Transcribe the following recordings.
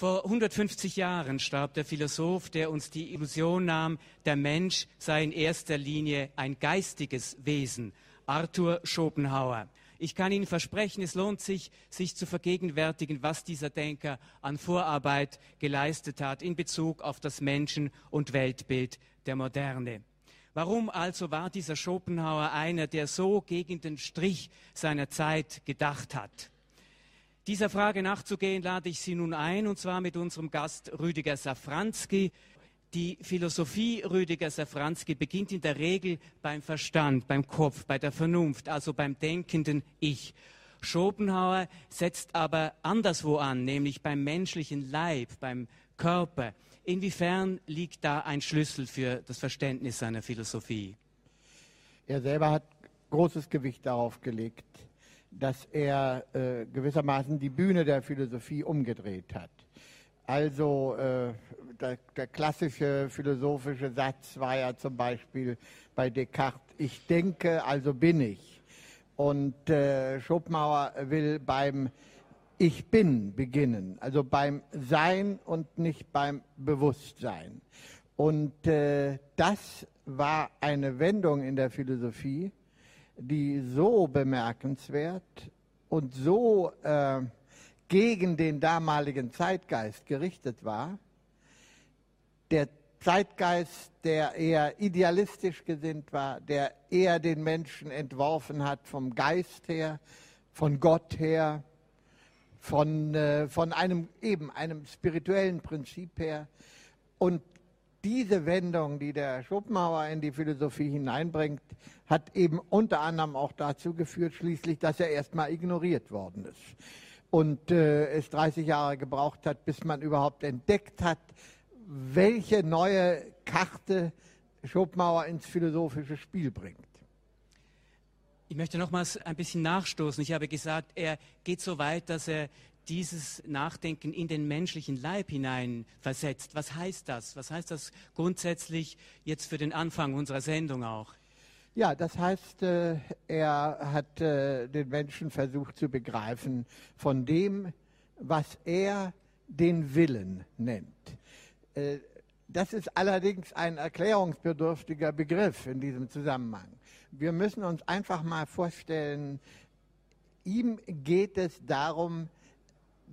Vor 150 Jahren starb der Philosoph, der uns die Illusion nahm, der Mensch sei in erster Linie ein geistiges Wesen, Arthur Schopenhauer. Ich kann Ihnen versprechen, es lohnt sich, sich zu vergegenwärtigen, was dieser Denker an Vorarbeit geleistet hat in Bezug auf das Menschen- und Weltbild der Moderne. Warum also war dieser Schopenhauer einer, der so gegen den Strich seiner Zeit gedacht hat? Dieser Frage nachzugehen, lade ich Sie nun ein, und zwar mit unserem Gast Rüdiger Safranski. Die Philosophie Rüdiger Safranski beginnt in der Regel beim Verstand, beim Kopf, bei der Vernunft, also beim denkenden Ich. Schopenhauer setzt aber anderswo an, nämlich beim menschlichen Leib, beim Körper. Inwiefern liegt da ein Schlüssel für das Verständnis seiner Philosophie? Er selber hat großes Gewicht darauf gelegt, dass er äh, gewissermaßen die Bühne der Philosophie umgedreht hat. Also äh, der, der, klassische philosophische Satz war ja zum Beispiel bei Descartes, ich denke, also bin ich. Und äh, Schopenhauer will beim Ich bin beginnen, also beim Sein und nicht beim Bewusstsein. Und äh, das war eine Wendung in der Philosophie, die so bemerkenswert und so äh, gegen den damaligen Zeitgeist gerichtet war. Der Zeitgeist, der eher idealistisch gesinnt war, der eher den Menschen entworfen hat vom Geist her, von Gott her, von, äh, von einem eben einem spirituellen Prinzip her. Und diese Wendung, die der Schopenhauer in die Philosophie hineinbringt, hat eben unter anderem auch dazu geführt, schließlich, dass er erstmal ignoriert worden ist und äh, es 30 Jahre gebraucht hat, bis man überhaupt entdeckt hat, welche neue Karte Schopenhauer ins philosophische Spiel bringt. Ich möchte nochmals ein bisschen nachstoßen. Ich habe gesagt, er geht so weit, dass er dieses Nachdenken in den menschlichen Leib hinein versetzt. Was heißt das? Was heißt das grundsätzlich jetzt für den Anfang unserer Sendung auch? Ja, das heißt, äh, er hat äh, den Menschen versucht zu begreifen von dem, was er den Willen nennt. Äh, das ist allerdings ein erklärungsbedürftiger Begriff in diesem Zusammenhang. Wir müssen uns einfach mal vorstellen, ihm geht es darum,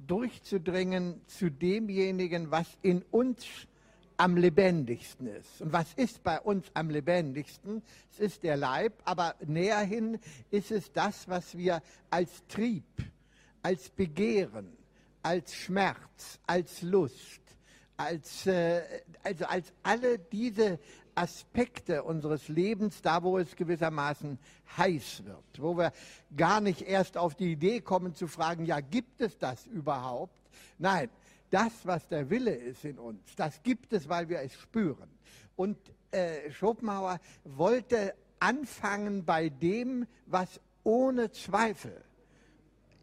durchzudringen zu demjenigen, was in uns am lebendigsten ist. Und was ist bei uns am lebendigsten? Es ist der Leib, aber näher hin ist es das, was wir als Trieb, als Begehren, als Schmerz, als Lust, als, äh, also als alle diese Aspekte unseres Lebens, da wo es gewissermaßen heiß wird, wo wir gar nicht erst auf die Idee kommen zu fragen, ja, gibt es das überhaupt? Nein, das, was der Wille ist in uns, das gibt es, weil wir es spüren. Und äh, Schopenhauer wollte anfangen bei dem, was ohne Zweifel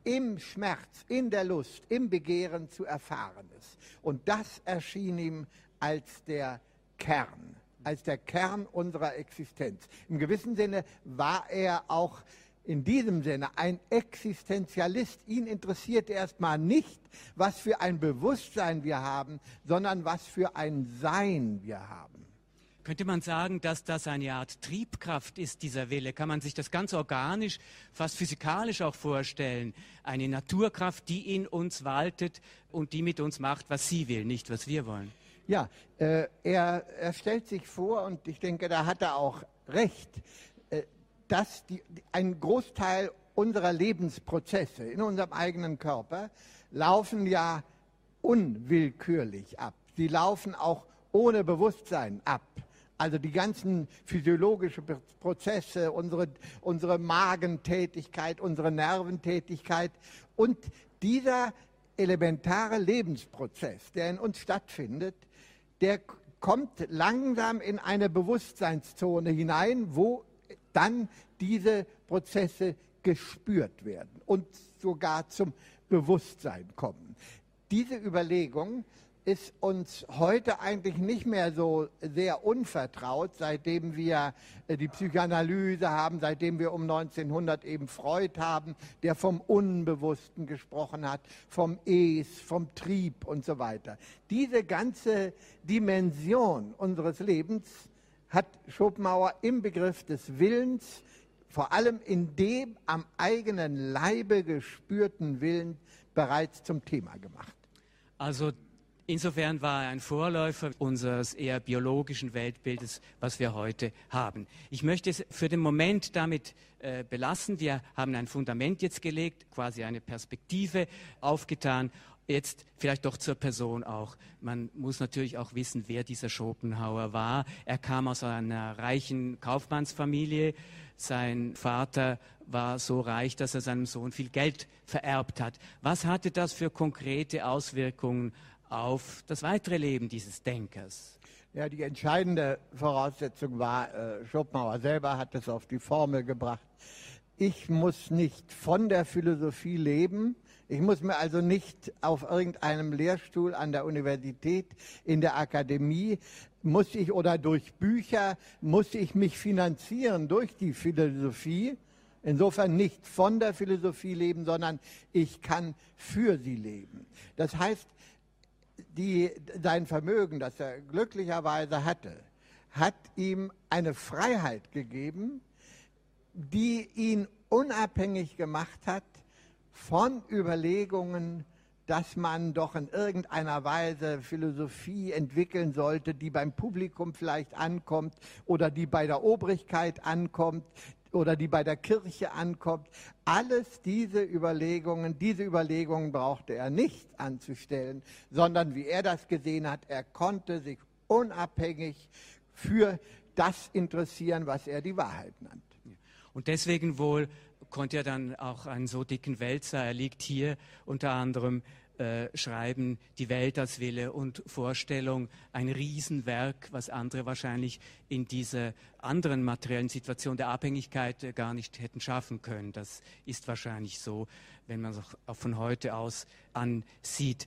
im Schmerz, in der Lust, im Begehren zu erfahren ist. Und das erschien ihm als der Kern, als der Kern unserer Existenz. Im gewissen Sinne war er auch in diesem Sinne ein Existenzialist. Ihn interessiert erstmal nicht, was für ein Bewusstsein wir haben, sondern was für ein Sein wir haben. Könnte man sagen, dass das eine Art Triebkraft ist, dieser Wille? Kann man sich das ganz organisch, fast physikalisch auch vorstellen? Eine Naturkraft, die in uns waltet und die mit uns macht, was sie will, nicht was wir wollen. Ja, äh, er, er stellt sich vor, und ich denke, da hat er auch recht, dass die, ein Großteil unserer Lebensprozesse in unserem eigenen Körper laufen ja unwillkürlich ab. Sie laufen auch ohne Bewusstsein ab. Also die ganzen physiologischen Prozesse, unsere, unsere Magentätigkeit, unsere Nerventätigkeit und dieser elementare Lebensprozess, der in uns stattfindet, der kommt langsam in eine Bewusstseinszone hinein, wo dann diese Prozesse gespürt werden und sogar zum Bewusstsein kommen. Diese Überlegung ist uns heute eigentlich nicht mehr so sehr unvertraut, seitdem wir äh, die Psychoanalyse haben, seitdem wir um 1900 eben Freud haben, der vom Unbewussten gesprochen hat, vom Es, vom Trieb und so weiter. Diese ganze Dimension unseres Lebens hat Schopenhauer im Begriff des Willens, vor allem in dem am eigenen Leibe gespürten Willen, bereits zum Thema gemacht. Also Insofern war er ein Vorläufer unseres eher biologischen Weltbildes, was wir heute haben. Ich möchte es für den Moment damit äh, belassen. Wir haben ein Fundament jetzt gelegt, quasi eine Perspektive aufgetan. Jetzt vielleicht doch zur Person auch. Man muss natürlich auch wissen, wer dieser Schopenhauer war. Er kam aus einer reichen Kaufmannsfamilie. Sein Vater war so reich, dass er seinem Sohn viel Geld vererbt hat. Was hatte das für konkrete Auswirkungen auf das weitere Leben dieses Denkers? Ja, die entscheidende Voraussetzung war, äh, Schopenhauer selber hat es auf die Formel gebracht, ich muss nicht von der Philosophie leben, ich muss mir also nicht auf irgendeinem Lehrstuhl an der Universität, in der Akademie, muss ich oder durch Bücher, muss ich mich finanzieren durch die Philosophie. Insofern nicht von der Philosophie leben, sondern ich kann für sie leben. Das heißt, die, sein Vermögen, das er glücklicherweise hatte, hat ihm eine Freiheit gegeben, die ihn unabhängig gemacht hat von Überlegungen, dass man doch in irgendeiner Weise Philosophie entwickeln sollte, die beim Publikum vielleicht ankommt oder die bei der Obrigkeit ankommt, oder die bei der Kirche ankommt. Alles diese Überlegungen, diese Überlegungen brauchte er nicht anzustellen, sondern wie er das gesehen hat, er konnte sich unabhängig für das interessieren, was er die Wahrheit nannte. Und deswegen wohl konnte er dann auch einen so dicken Wälzer, er liegt hier unter anderem äh, schreiben, die Welt als Wille und Vorstellung, ein Riesenwerk, was andere wahrscheinlich in dieser anderen materiellen Situation der Abhängigkeit äh, gar nicht hätten schaffen können. Das ist wahrscheinlich so, wenn man es auch von heute aus ansieht.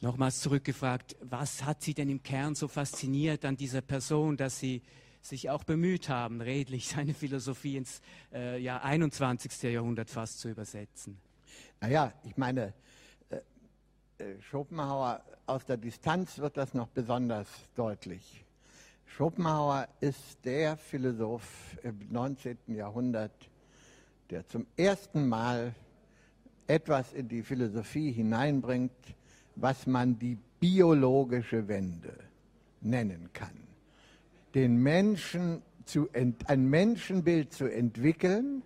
Nochmals zurückgefragt, was hat Sie denn im Kern so fasziniert an dieser Person, dass Sie sich auch bemüht haben, redlich seine Philosophie ins äh, ja, 21. Jahrhundert fast zu übersetzen? Naja, ich meine, Schopenhauer aus der Distanz wird das noch besonders deutlich. Schopenhauer ist der Philosoph im 19. Jahrhundert, der zum ersten Mal etwas in die Philosophie hineinbringt, was man die biologische Wende nennen kann. Den Menschen zu, ein Menschenbild zu entwickeln,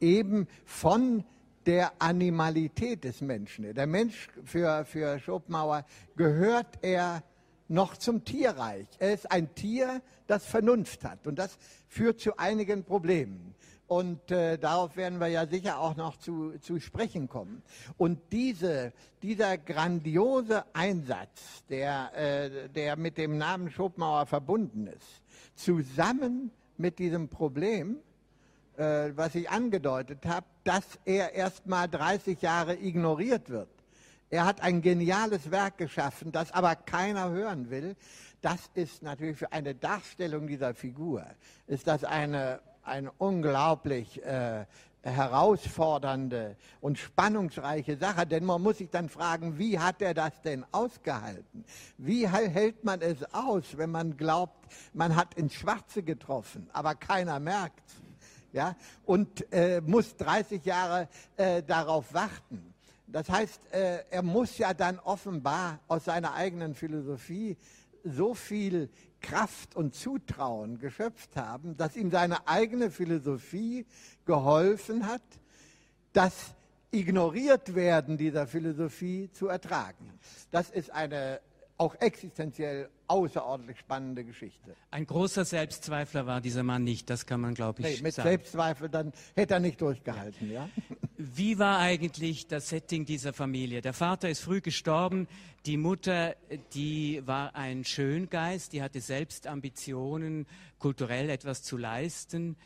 eben von der Animalität des Menschen. Der Mensch für, für Schopenhauer gehört er noch zum Tierreich. Er ist ein Tier, das Vernunft hat. Und das führt zu einigen Problemen. Und äh, darauf werden wir ja sicher auch noch zu, zu sprechen kommen. Und diese, dieser grandiose Einsatz, der, äh, der mit dem Namen Schopenhauer verbunden ist, zusammen mit diesem Problem, äh, was ich angedeutet habe, dass er erst mal 30 Jahre ignoriert wird. Er hat ein geniales Werk geschaffen, das aber keiner hören will. Das ist natürlich für eine Darstellung dieser Figur, ist das eine, eine unglaublich äh, herausfordernde und spannungsreiche Sache, denn man muss sich dann fragen, wie hat er das denn ausgehalten? Wie hält man es aus, wenn man glaubt, man hat ins Schwarze getroffen, aber keiner merkt ja, und äh, muss 30 Jahre äh, darauf warten. Das heißt, äh, er muss ja dann offenbar aus seiner eigenen Philosophie so viel Kraft und Zutrauen geschöpft haben, dass ihm seine eigene Philosophie geholfen hat, das ignoriert werden dieser Philosophie zu ertragen. Das ist eine auch existenziell außerordentlich spannende Geschichte. Ein großer Selbstzweifler war dieser Mann nicht, das kann man, glaube ich, nee, mit sagen. Selbstzweifel, dann hätte er nicht durchgehalten. Ja. ja. Wie war eigentlich das Setting dieser Familie? Der Vater ist früh gestorben, die Mutter, die war ein Schöngeist, die hatte selbst Ambitionen, kulturell etwas zu leisten.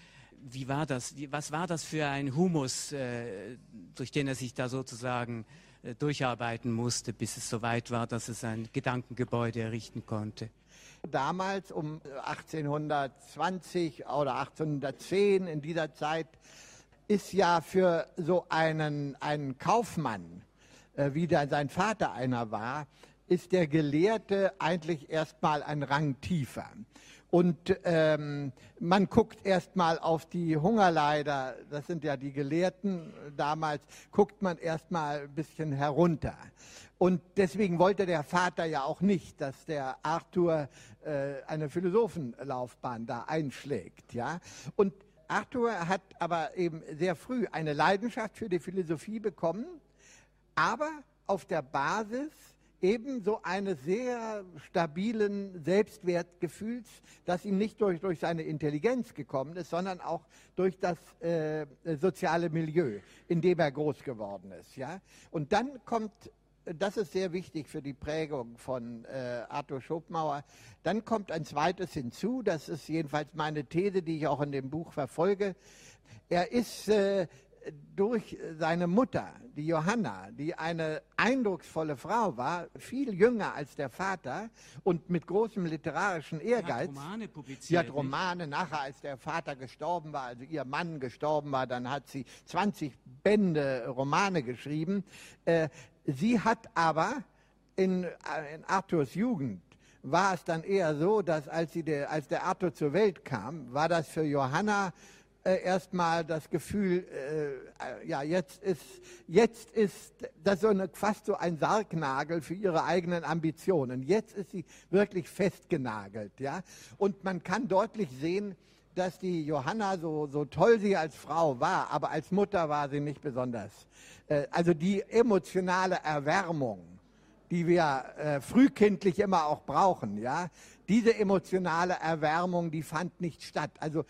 Wie war das? Was war das für ein Humus, äh, durch den er sich da sozusagen durcharbeiten musste, bis es so weit war, dass es ein Gedankengebäude errichten konnte. Damals um 1820 oder 1810 in dieser Zeit ist ja für so einen, einen Kaufmann, äh, wie der, sein Vater einer war, ist der Gelehrte eigentlich erstmal ein Rang tiefer. Und ähm, man guckt erstmal auf die Hungerleider, das sind ja die Gelehrten damals, guckt man erstmal ein bisschen herunter. Und deswegen wollte der Vater ja auch nicht, dass der Arthur äh, eine Philosophenlaufbahn da einschlägt. Ja? Und Arthur hat aber eben sehr früh eine Leidenschaft für die Philosophie bekommen, aber auf der Basis ebenso eines sehr stabilen Selbstwertgefühls, das ihm nicht durch, durch seine Intelligenz gekommen ist, sondern auch durch das äh, soziale Milieu, in dem er groß geworden ist. Ja? Und dann kommt, das ist sehr wichtig für die Prägung von äh, Arthur Schopenhauer, dann kommt ein zweites hinzu, das ist jedenfalls meine These, die ich auch in dem Buch verfolge. Er ist äh, durch seine Mutter, die Johanna, die eine eindrucksvolle Frau war, viel jünger als der Vater und mit großem literarischen Ehrgeiz. Sie hat Romane publiziert. Sie hat Romane, nachher als der Vater gestorben war, also ihr Mann gestorben war, dann hat sie 20 Bände Romane geschrieben. Äh, sie hat aber in, äh, in Arthurs Jugend war es dann eher so, dass als, sie der, als der Arthur zur Welt kam, war das für Johanna äh, erstmal das Gefühl, äh, ja, jetzt ist, jetzt ist das so eine, fast so ein Sargnagel für ihre eigenen Ambitionen. Jetzt ist sie wirklich festgenagelt, ja. Und man kann deutlich sehen, dass die Johanna, so, so toll sie als Frau war, aber als Mutter war sie nicht besonders. Äh, also die emotionale Erwärmung, die wir äh, frühkindlich immer auch brauchen, ja, diese emotionale Erwärmung, die fand nicht statt. Also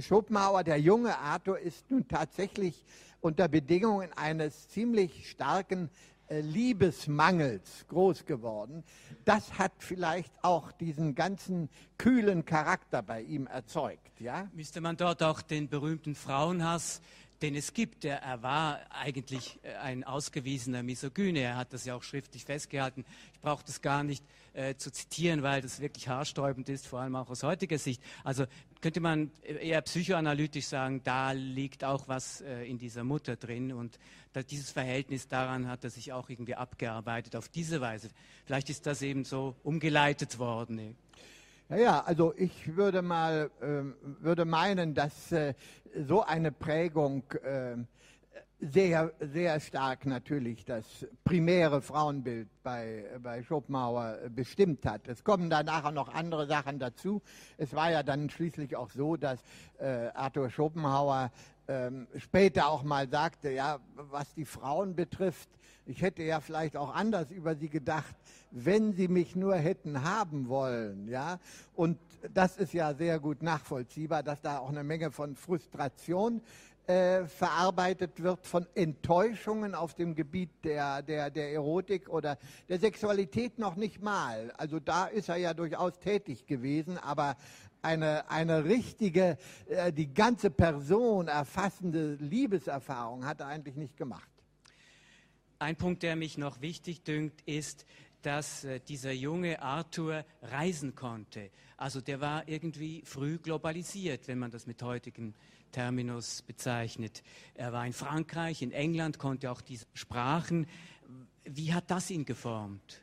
Schopenhauer, der junge Arthur, ist nun tatsächlich unter Bedingungen eines ziemlich starken äh, Liebesmangels groß geworden. Das hat vielleicht auch diesen ganzen kühlen Charakter bei ihm erzeugt. Ja? Müsste man dort auch den berühmten Frauenhass den es gibt. Er, er, war eigentlich äh, ein ausgewiesener Misogyne. Er hat das ja auch schriftlich festgehalten. Ich brauche das gar nicht äh, zu zitieren, weil das wirklich haarsträubend ist, vor allem auch aus heutiger Sicht. Also könnte man eher psychoanalytisch sagen, da liegt auch was äh, in dieser Mutter drin und da, dieses Verhältnis daran hat er sich auch irgendwie abgearbeitet auf diese Weise. Vielleicht ist das eben so umgeleitet worden. Naja, also ich würde mal äh, würde meinen, dass äh, so eine Prägung äh, sehr, sehr stark natürlich das primäre Frauenbild bei, bei Schopenhauer bestimmt hat. Es kommen da nachher noch andere Sachen dazu. Es war ja dann schließlich auch so, dass äh, Arthur Schopenhauer ähm, später auch mal sagte, ja, was die Frauen betrifft, ich hätte ja vielleicht auch anders über sie gedacht, wenn sie mich nur hätten haben wollen, ja. Und das ist ja sehr gut nachvollziehbar, dass da auch eine Menge von Frustration äh, verarbeitet wird von Enttäuschungen auf dem Gebiet der, der, der Erotik oder der Sexualität noch nicht mal. Also da ist er ja durchaus tätig gewesen, aber eine, eine richtige, äh, die ganze Person erfassende Liebeserfahrung hat er eigentlich nicht gemacht. Ein Punkt, der mich noch wichtig dünkt, ist, dass äh, dieser junge Arthur reisen konnte. Also der war irgendwie früh globalisiert, wenn man das mit heutigen Terminus bezeichnet. Er war in Frankreich, in England, konnte auch diese Sprachen. Wie hat das ihn geformt?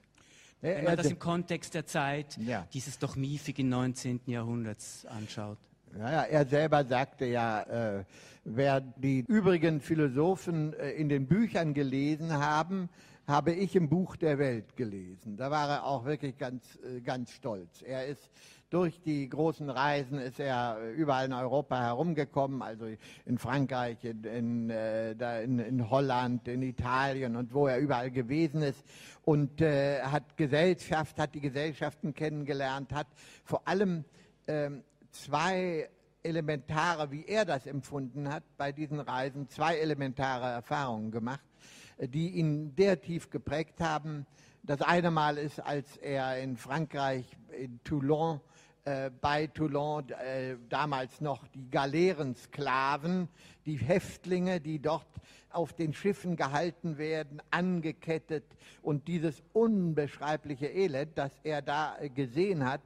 Wenn man das im Kontext der Zeit ja. dieses doch miefigen 19. Jahrhunderts anschaut. Ja, er selber sagte ja, äh, wer die übrigen Philosophen äh, in den Büchern gelesen haben, habe ich im Buch der Welt gelesen. Da war er auch wirklich ganz, äh, ganz stolz. Er ist durch die großen Reisen ist er überall in Europa herumgekommen, also in Frankreich, in, in, äh, in, in Holland, in Italien und wo er überall gewesen ist und äh, hat Gesellschaft, hat die Gesellschaften kennengelernt, hat vor allem äh, zwei elementare, wie er das empfunden hat, bei diesen Reisen zwei elementare Erfahrungen gemacht die ihn sehr tief geprägt haben. Das eine Mal ist, als er in Frankreich, in Toulon, äh, bei Toulon äh, damals noch die Galeerensklaven, die Häftlinge, die dort auf den Schiffen gehalten werden, angekettet und dieses unbeschreibliche Elend, das er da äh, gesehen hat,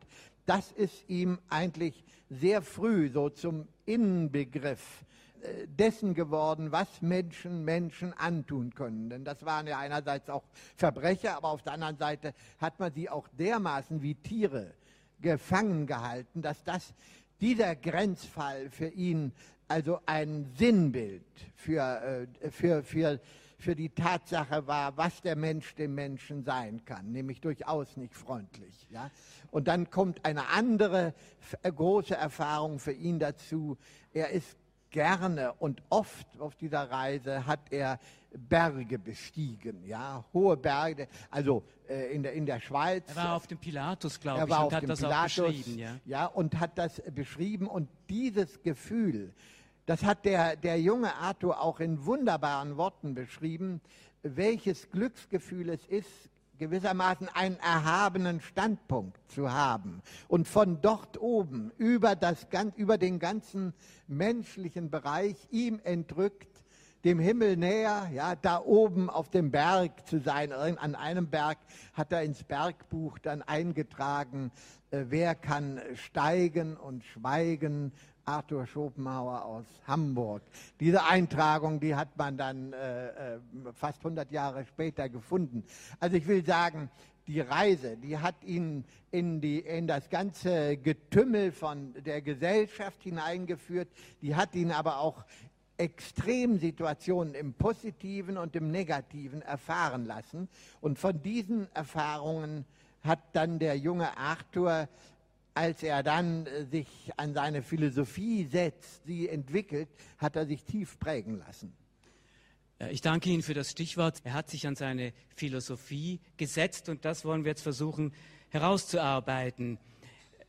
das ist ihm eigentlich sehr früh so zum Innenbegriff äh, dessen geworden, was Menschen Menschen antun können. Denn das waren ja einerseits auch Verbrecher, aber auf der anderen Seite hat man sie auch dermaßen wie Tiere gefangen gehalten, dass das dieser Grenzfall für ihn also ein Sinnbild für, äh, für, für, für die Tatsache war, was der Mensch dem Menschen sein kann, nämlich durchaus nicht freundlich. Ja? Und dann kommt eine andere äh, große Erfahrung für ihn dazu. Er ist gerne und oft auf dieser Reise hat er Berge bestiegen, ja, hohe Berge, also äh, in, der, in der Schweiz. Er war auf dem Pilatus, glaube ich, und hat das Pilatus, auch beschrieben. Ja. ja, und hat das beschrieben und dieses Gefühl, das hat der, der junge Arthur auch in wunderbaren Worten beschrieben, welches Glücksgefühl es ist, gewissermaßen einen erhabenen Standpunkt zu haben und von dort oben über, das, über den ganzen menschlichen Bereich ihm entrückt, dem Himmel näher, ja, da oben auf dem Berg zu sein. An einem Berg hat er ins Bergbuch dann eingetragen, äh, wer kann steigen und schweigen, Arthur Schopenhauer aus Hamburg. Diese Eintragung, die hat man dann äh, äh fast 100 Jahre später gefunden. Also ich will sagen, die Reise, die hat ihn in, die, in das ganze Getümmel von der Gesellschaft hineingeführt, die hat ihn aber auch Extremsituationen im Positiven und im Negativen erfahren lassen. Und von diesen Erfahrungen hat dann der junge Arthur als er dann äh, sich an seine Philosophie setzt, sie entwickelt, hat er sich tief prägen lassen. Ich danke Ihnen für das Stichwort. Er hat sich an seine Philosophie gesetzt und das wollen wir jetzt versuchen herauszuarbeiten.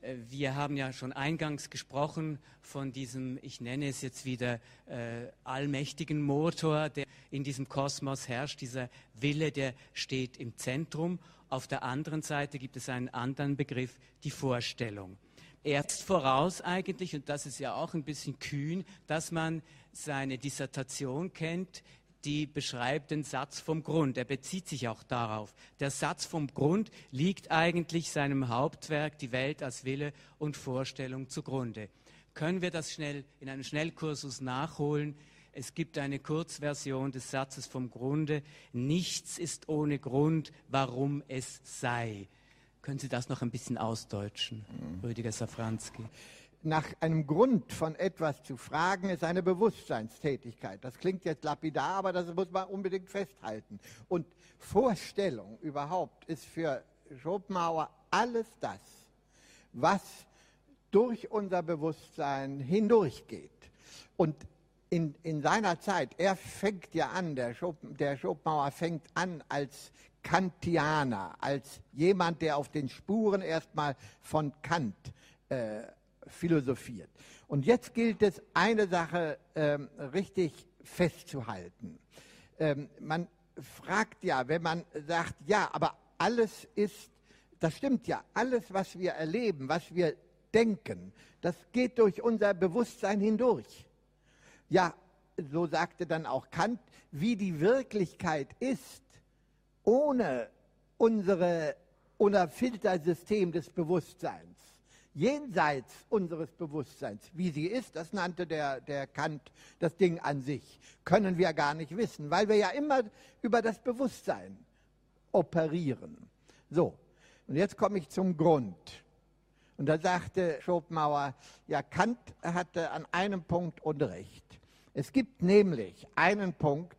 Äh, wir haben ja schon eingangs gesprochen von diesem, ich nenne es jetzt wieder, äh, allmächtigen Motor, der in diesem Kosmos herrscht. Dieser Wille, der steht im Zentrum. Auf der anderen Seite gibt es einen anderen Begriff, die Vorstellung. Erst voraus eigentlich, und das ist ja auch ein bisschen kühn, dass man seine Dissertation kennt, die beschreibt den Satz vom Grund. Er bezieht sich auch darauf. Der Satz vom Grund liegt eigentlich seinem Hauptwerk Die Welt als Wille und Vorstellung zugrunde. Können wir das schnell in einem Schnellkursus nachholen? Es gibt eine Kurzversion des Satzes vom Grunde. Nichts ist ohne Grund, warum es sei. Können Sie das noch ein bisschen ausdeutschen, mhm. Rüdiger Safranski? nach einem Grund von etwas zu fragen, ist eine Bewusstseinstätigkeit. Das klingt jetzt lapidar, aber das muss man unbedingt festhalten. Und Vorstellung überhaupt ist für Schopenhauer alles das, was durch unser Bewusstsein hindurchgeht. Und in, in seiner Zeit, er fängt ja an, der, Schopen, der Schopenhauer fängt an als Kantianer, als jemand, der auf den Spuren erstmal von Kant äh, philosophiert. Und jetzt gilt es, eine Sache ähm, richtig festzuhalten. Ähm, man fragt ja, wenn man sagt, ja, aber alles ist, das stimmt ja, alles, was wir erleben, was wir denken, das geht durch unser Bewusstsein hindurch. Ja, so sagte dann auch Kant, wie die Wirklichkeit ist, ohne unsere, unser Filtersystem des Bewusstseins jenseits unseres Bewusstseins. Wie sie ist, das nannte der, der Kant das Ding an sich, können wir gar nicht wissen, weil wir ja immer über das Bewusstsein operieren. So, und jetzt komme ich zum Grund. Und da sagte Schopenhauer, ja, Kant hatte an einem Punkt Unrecht. Es gibt nämlich einen Punkt,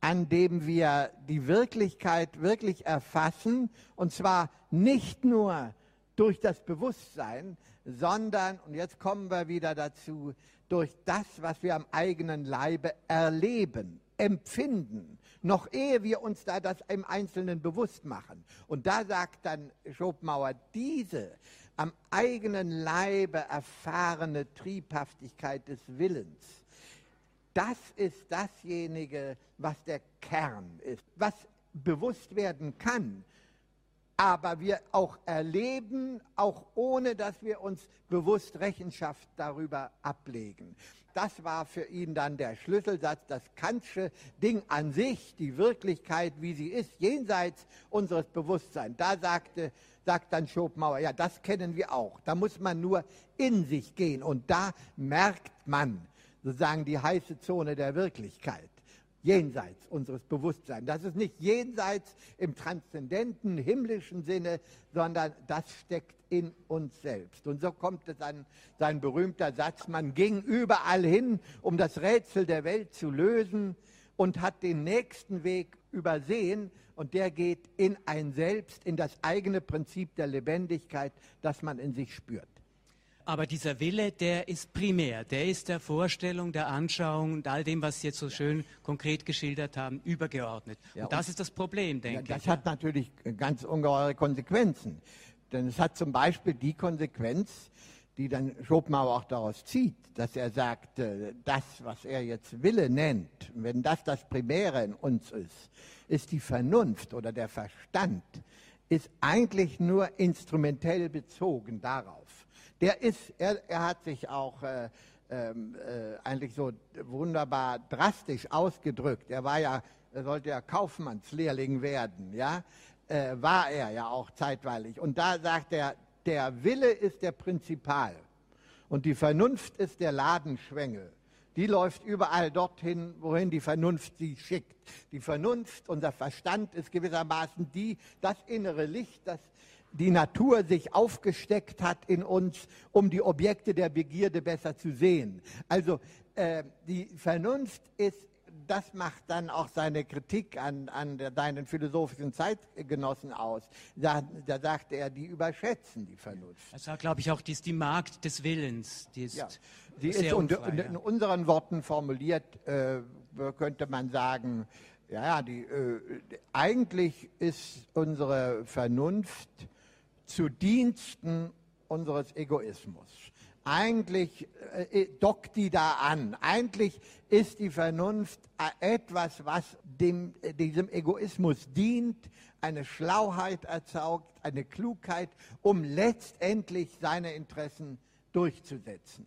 an dem wir die Wirklichkeit wirklich erfassen, und zwar nicht nur durch das Bewusstsein, sondern, und jetzt kommen wir wieder dazu, durch das, was wir am eigenen Leibe erleben, empfinden, noch ehe wir uns da das im Einzelnen bewusst machen. Und da sagt dann Schopenhauer, diese am eigenen Leibe erfahrene Triebhaftigkeit des Willens, das ist dasjenige, was der Kern ist, was bewusst werden kann aber wir auch erleben, auch ohne dass wir uns bewusst Rechenschaft darüber ablegen. Das war für ihn dann der Schlüsselsatz, das Kantsche Ding an sich, die Wirklichkeit, wie sie ist, jenseits unseres Bewusstseins. Da sagte, sagt dann Schopenhauer, ja, das kennen wir auch. Da muss man nur in sich gehen und da merkt man sozusagen die heiße Zone der Wirklichkeit jenseits unseres Bewusstseins. Das ist nicht jenseits im transzendenten, himmlischen Sinne, sondern das steckt in uns selbst. Und so kommt es an sein berühmter Satz, man ging überall hin, um das Rätsel der Welt zu lösen und hat den nächsten Weg übersehen und der geht in ein Selbst, in das eigene Prinzip der Lebendigkeit, das man in sich spürt. Aber dieser Wille, der ist primär, der ist der Vorstellung, der Anschauung und all dem, was Sie jetzt so schön konkret geschildert haben, übergeordnet. Ja, und das ist das Problem, denke ja, das ich. Das hat natürlich ganz ungeheure Konsequenzen. Denn es hat zum Beispiel die Konsequenz, die dann Schopenhauer auch daraus zieht, dass er sagt, äh, das, was er jetzt Wille nennt, wenn das das Primäre in uns ist, ist die Vernunft oder der Verstand, ist eigentlich nur instrumentell bezogen darauf der ist, er, er hat sich auch äh, ähm, äh, eigentlich so wunderbar drastisch ausgedrückt. Er war ja, er sollte ja Kaufmannslehrling werden, ja, äh, war er ja auch zeitweilig. Und da sagt er, der Wille ist der Prinzipal und die Vernunft ist der Ladenschwengel. Die läuft überall dorthin, wohin die Vernunft sie schickt. Die Vernunft, unser Verstand ist gewissermaßen die, das innere Licht, das die Natur sich aufgesteckt hat in uns, um die Objekte der Begierde besser zu sehen. Also äh, die Vernunft ist das macht dann auch seine Kritik an, an deinen philosophischen Zeitgenossen aus. Da, da sagt er, die überschätzen die Vernunft. Das war, glaube ich, auch die ist die Magd des Willens. Die ist, ja. die ist unfrei, in, in, unseren Worten formuliert, äh, könnte man sagen, ja, die, äh, eigentlich ist unsere Vernunft zu Diensten unseres Egoismus. Eigentlich äh, dockt die da an. Eigentlich ist die Vernunft äh, etwas, was dem, äh, diesem Egoismus dient, eine Schlauheit erzeugt, eine Klugheit, um letztendlich seine Interessen durchzusetzen.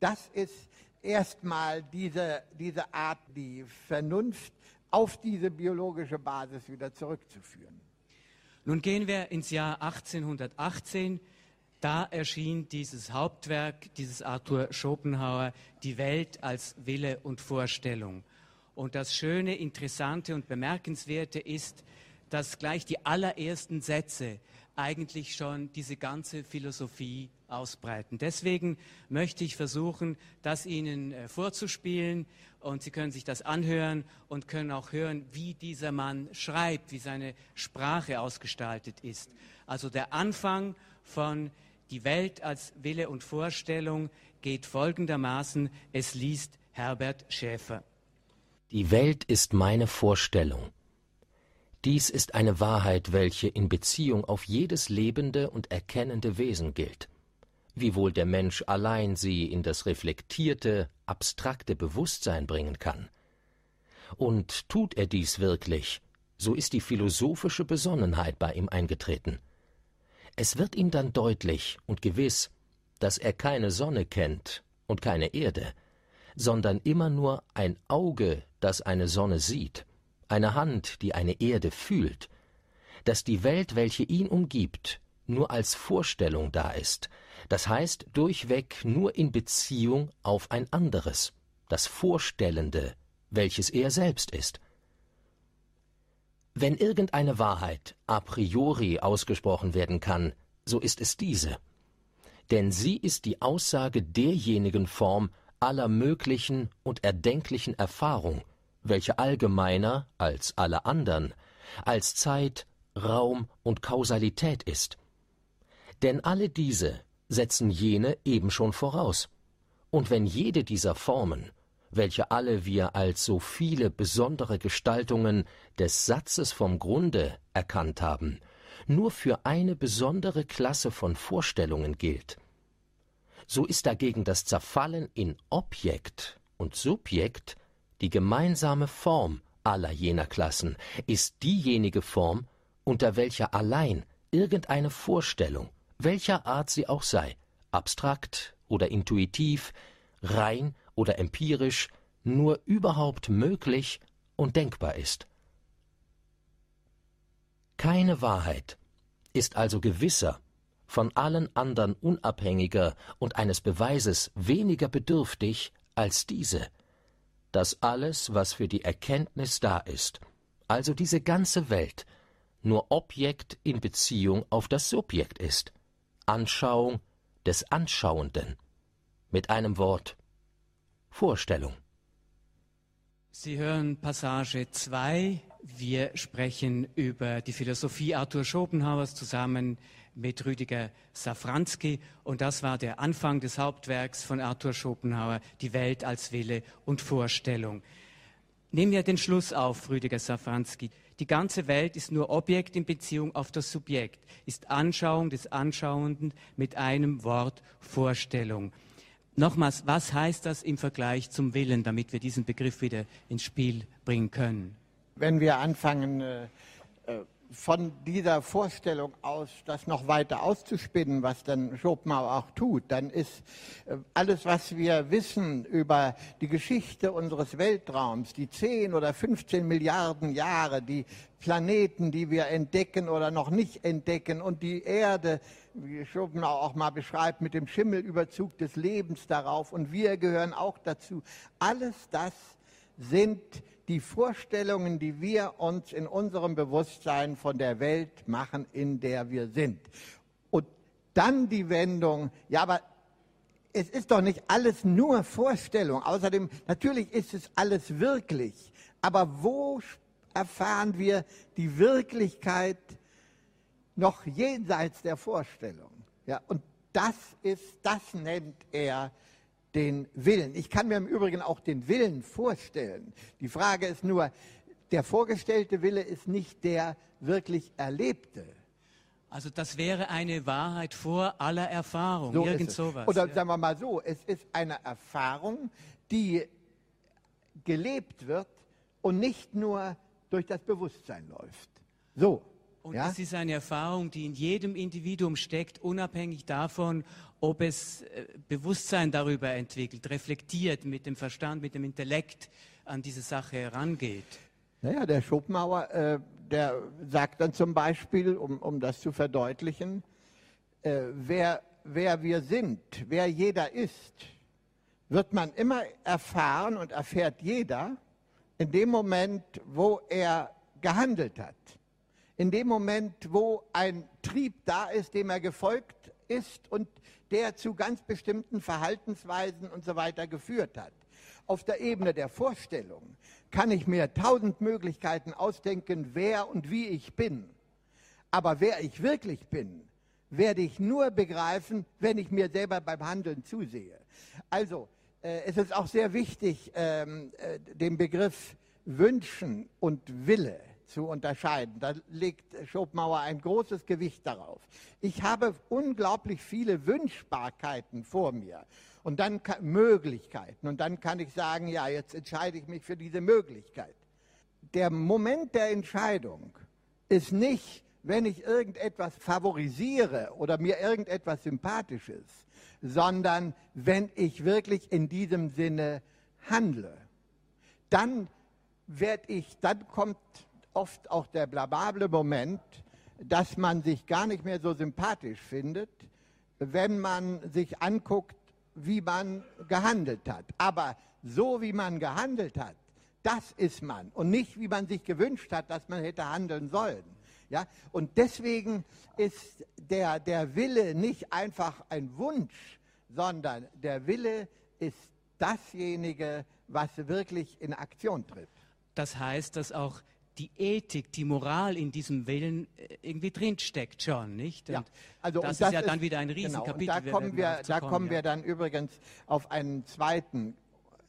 Das ist erstmal diese, diese Art, die Vernunft auf diese biologische Basis wieder zurückzuführen. Nun gehen wir ins Jahr 1818. Da erschien dieses Hauptwerk, dieses Arthur Schopenhauer, Die Welt als Wille und Vorstellung. Und das Schöne, Interessante und Bemerkenswerte ist, dass gleich die allerersten Sätze eigentlich schon diese ganze Philosophie ausbreiten. Deswegen möchte ich versuchen, das Ihnen äh, vorzuspielen und Sie können sich das anhören und können auch hören, wie dieser Mann schreibt, wie seine Sprache ausgestaltet ist. Also der Anfang von Die Welt als Wille und Vorstellung geht folgendermaßen, es liest Herbert Schäfer. Die Welt ist meine Vorstellung. Dies ist eine Wahrheit, welche in Beziehung auf jedes lebende und erkennende Wesen gilt wiewohl der Mensch allein sie in das reflektierte, abstrakte Bewusstsein bringen kann. Und tut er dies wirklich, so ist die philosophische Besonnenheit bei ihm eingetreten. Es wird ihm dann deutlich und gewiss, dass er keine Sonne kennt und keine Erde, sondern immer nur ein Auge, das eine Sonne sieht, eine Hand, die eine Erde fühlt, dass die Welt, welche ihn umgibt, nur als Vorstellung da ist, das heißt durchweg nur in Beziehung auf ein anderes, das Vorstellende, welches er selbst ist. Wenn irgendeine Wahrheit a priori ausgesprochen werden kann, so ist es diese. Denn sie ist die Aussage derjenigen Form aller möglichen und erdenklichen Erfahrung, welche allgemeiner als alle andern, als Zeit, Raum und Kausalität ist. Denn alle diese setzen jene eben schon voraus. Und wenn jede dieser Formen, welche alle wir als so viele besondere Gestaltungen des Satzes vom Grunde erkannt haben, nur für eine besondere Klasse von Vorstellungen gilt, so ist dagegen das Zerfallen in Objekt und Subjekt die gemeinsame Form aller jener Klassen, ist diejenige Form, unter welcher allein irgendeine Vorstellung, welcher Art sie auch sei, abstrakt oder intuitiv, rein oder empirisch, nur überhaupt möglich und denkbar ist. Keine Wahrheit ist also gewisser, von allen anderen unabhängiger und eines Beweises weniger bedürftig als diese, dass alles, was für die Erkenntnis da ist, also diese ganze Welt, nur Objekt in Beziehung auf das Subjekt ist, Anschauung des Anschauenden, mit einem Wort Vorstellung. Sie hören Passage 2. Wir sprechen über die Philosophie Arthur Schopenhauers zusammen mit Rüdiger Safranski. Und das war der Anfang des Hauptwerks von Arthur Schopenhauer, Die Welt als Wille und Vorstellung. Nehmen wir den Schluss auf, Rüdiger Safranski. Die ganze Welt ist nur Objekt in Beziehung auf das Subjekt, ist Anschauung des Anschauenden mit einem Wort Vorstellung. Nochmals, was heißt das im Vergleich zum Willen, damit wir diesen Begriff wieder ins Spiel bringen können? Wenn wir anfangen, äh, von dieser Vorstellung aus, das noch weiter auszuspinnen, was dann Schopenhauer auch tut, dann ist äh, alles, was wir wissen über die Geschichte unseres Weltraums, die 10 oder 15 Milliarden Jahre, die Planeten, die wir entdecken oder noch nicht entdecken und die Erde, wie Schopenhauer auch mal beschreibt, mit dem Schimmelüberzug des Lebens darauf und wir gehören auch dazu. Alles das sind die Vorstellungen, die wir uns in unserem Bewusstsein von der Welt machen, in der wir sind. Und dann die Wendung, ja, aber es ist doch nicht alles nur Vorstellung. Außerdem, natürlich ist es alles wirklich. Aber wo erfahren wir die Wirklichkeit noch jenseits der Vorstellung? Ja, und das ist, das nennt er den Willen. Ich kann mir im Übrigen auch den Willen vorstellen. Die Frage ist nur, der vorgestellte Wille ist nicht der wirklich erlebte. Also das wäre eine Wahrheit vor aller Erfahrung, so irgend sowas. Oder ja. sagen wir mal so, es ist eine Erfahrung, die gelebt wird und nicht nur durch das Bewusstsein läuft. So. Und ja? es ist eine Erfahrung, die in jedem Individuum steckt, unabhängig davon, ob es äh, Bewusstsein darüber entwickelt, reflektiert, mit dem Verstand, mit dem Intellekt an diese Sache herangeht. Naja, der Schopenhauer, äh, der sagt dann zum Beispiel, um, um das zu verdeutlichen, äh, wer, wer wir sind, wer jeder ist, wird man immer erfahren und erfährt jeder in dem Moment, wo er gehandelt hat. In dem Moment, wo ein Trieb da ist, dem er gefolgt ist und der zu ganz bestimmten Verhaltensweisen und so weiter geführt hat. Auf der Ebene der Vorstellung kann ich mir tausend Möglichkeiten ausdenken, wer und wie ich bin. Aber wer ich wirklich bin, werde ich nur begreifen, wenn ich mir selber beim Handeln zusehe. Also, äh, es ist auch sehr wichtig, ähm, äh, den Begriff Wünschen und Wille zu unterscheiden. Da legt Schopenhauer ein großes Gewicht darauf. Ich habe unglaublich viele Wünschbarkeiten vor mir und dann Möglichkeiten. Und dann kann ich sagen, ja, jetzt entscheide ich mich für diese Möglichkeit. Der Moment der Entscheidung ist nicht, wenn ich irgendetwas favorisiere oder mir irgendetwas sympathisch ist, sondern wenn ich wirklich in diesem Sinne handle. Dann werde ich, dann kommt oft auch der blabable Moment, dass man sich gar nicht mehr so sympathisch findet, wenn man sich anguckt, wie man gehandelt hat. Aber so wie man gehandelt hat, das ist man und nicht wie man sich gewünscht hat, dass man hätte handeln sollen. Ja? Und deswegen ist der, der Wille nicht einfach ein Wunsch, sondern der Wille ist dasjenige, was wirklich in Aktion tritt. Das heißt, dass auch die Ethik, die Moral in diesem Willen äh, irgendwie drinsteckt schon, nicht? Und ja, also das, das ist ja dann wieder ein Riesenkapitel. Genau, da kommen, wir, da kommen ja. wir dann übrigens auf einen zweiten,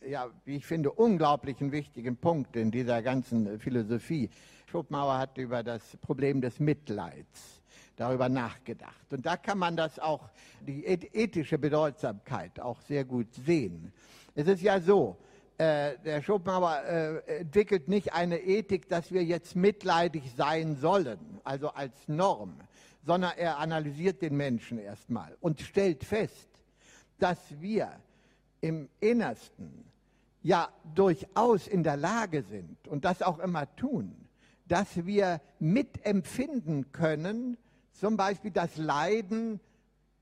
ja, wie ich finde, unglaublichen wichtigen Punkt in dieser ganzen Philosophie. Schopenhauer hat über das Problem des Mitleids darüber nachgedacht. Und da kann man das auch, die ethische Bedeutsamkeit auch sehr gut sehen. Es ist ja so, der Schopenhauer äh, entwickelt nicht eine Ethik, dass wir jetzt mitleidig sein sollen, also als Norm, sondern er analysiert den Menschen erstmal und stellt fest, dass wir im Innersten ja durchaus in der Lage sind und das auch immer tun, dass wir mitempfinden können, zum Beispiel das Leiden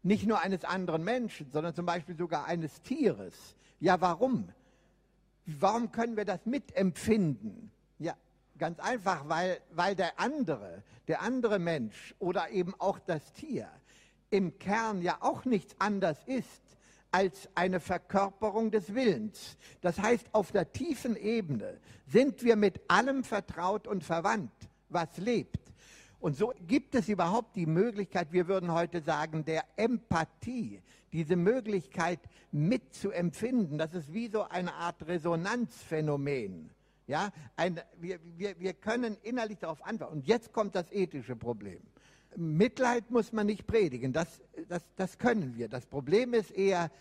nicht nur eines anderen Menschen, sondern zum Beispiel sogar eines Tieres. Ja, warum? Warum können wir das mitempfinden? Ja, ganz einfach, weil, weil der andere, der andere Mensch oder eben auch das Tier im Kern ja auch nichts anders ist als eine Verkörperung des Willens. Das heißt, auf der tiefen Ebene sind wir mit allem vertraut und verwandt, was lebt. Und so gibt es überhaupt die Möglichkeit, wir würden heute sagen, der Empathie, diese Möglichkeit mitzuempfinden. Das ist wie so eine Art Resonanzphänomen. Ja, ein, wir, wir, wir können innerlich darauf antworten. Und jetzt kommt das ethische Problem. Mitleid muss man nicht predigen, das, das, das können wir. Das Problem ist eher,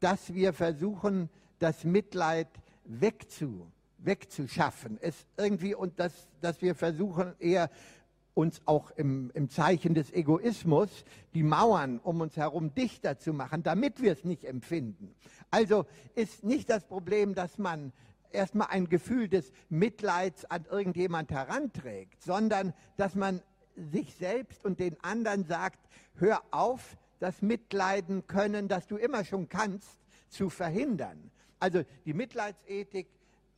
dass wir versuchen, das Mitleid wegzu, wegzuschaffen. Es irgendwie und dass, dass wir versuchen, eher uns auch im, im Zeichen des Egoismus die Mauern um uns herum dichter zu machen, damit wir es nicht empfinden. Also ist nicht das Problem, dass man erstmal ein Gefühl des Mitleids an irgendjemand heranträgt, sondern dass man sich selbst und den anderen sagt, hör auf, das Mitleiden können, das du immer schon kannst, zu verhindern. Also die Mitleidsethik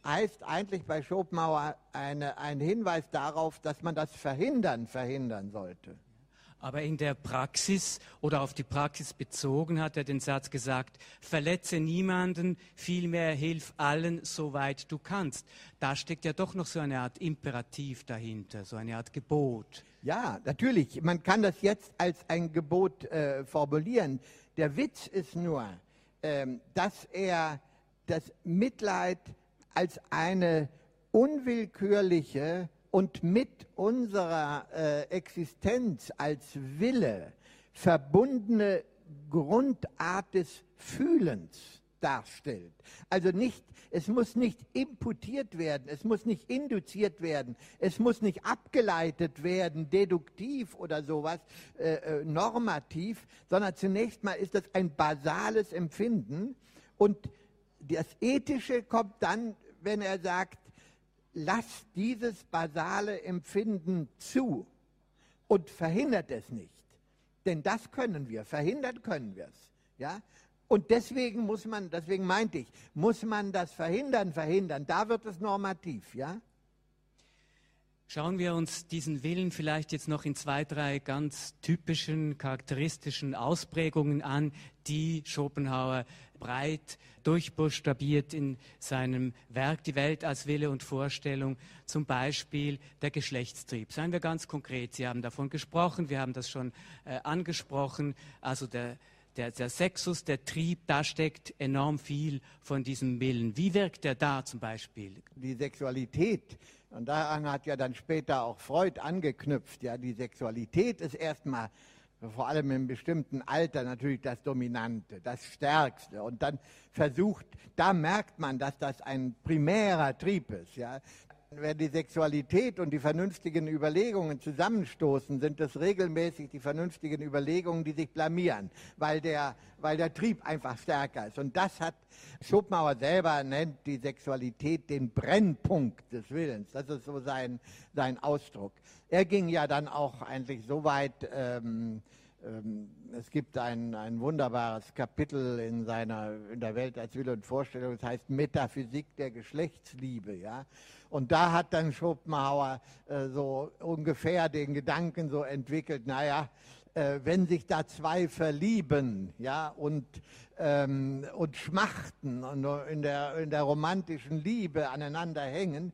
heißt eigentlich bei Schopenhauer eine, ein Hinweis darauf, dass man das Verhindern verhindern sollte. Aber in der Praxis oder auf die Praxis bezogen hat er den Satz gesagt, verletze niemanden, vielmehr hilf allen, soweit du kannst. Da steckt ja doch noch so eine Art Imperativ dahinter, so eine Art Gebot. Ja, natürlich. Man kann das jetzt als ein Gebot äh, formulieren. Der Witz ist nur, ähm, dass er das Mitleid als eine unwillkürliche und mit unserer äh, Existenz als Wille verbundene Grundart des Fühlens darstellt. Also nicht, es muss nicht imputiert werden, es muss nicht induziert werden, es muss nicht abgeleitet werden, deduktiv oder sowas, äh, äh normativ, sondern zunächst mal ist das ein basales Empfinden und das Ethische kommt dann wenn er sagt, lass dieses basale Empfinden zu und verhindert es nicht. Denn das können wir, verhindern können wir es. Ja? Und deswegen muss man, deswegen meinte ich, muss man das verhindern, verhindern. Da wird es normativ, ja? Schauen wir uns diesen Willen vielleicht jetzt noch in zwei, drei ganz typischen, charakteristischen Ausprägungen an, die Schopenhauer breit durchbuchstabiert in seinem Werk Die Welt als Wille und Vorstellung, zum Beispiel der Geschlechtstrieb. Seien wir ganz konkret, Sie haben davon gesprochen, wir haben das schon äh, angesprochen, also der, der, der Sexus, der Trieb, da steckt enorm viel von diesem Willen. Wie wirkt er da zum Beispiel? Die Sexualität und daran hat ja dann später auch Freud angeknüpft. Ja, die Sexualität ist erstmal vor allem im bestimmten Alter natürlich das Dominante, das Stärkste. Und dann versucht, da merkt man, dass das ein primärer Trieb ist. Ja. Wenn die Sexualität und die vernünftigen Überlegungen zusammenstoßen, sind es regelmäßig die vernünftigen Überlegungen, die sich blamieren, weil der, weil der Trieb einfach stärker ist. Und das hat Schopenhauer selber nennt die Sexualität den Brennpunkt des Willens. Das ist so sein, sein Ausdruck. Er ging ja dann auch eigentlich so weit, ähm, es gibt ein, ein wunderbares Kapitel in seiner in der Welt als Wille und Vorstellung, das heißt Metaphysik der Geschlechtsliebe, ja. Und da hat dann Schopenhauer äh, so ungefähr den Gedanken so entwickelt, naja, äh, wenn sich da zwei verlieben, ja, und, ähm, und schmachten und in der, in der romantischen Liebe aneinander hängen,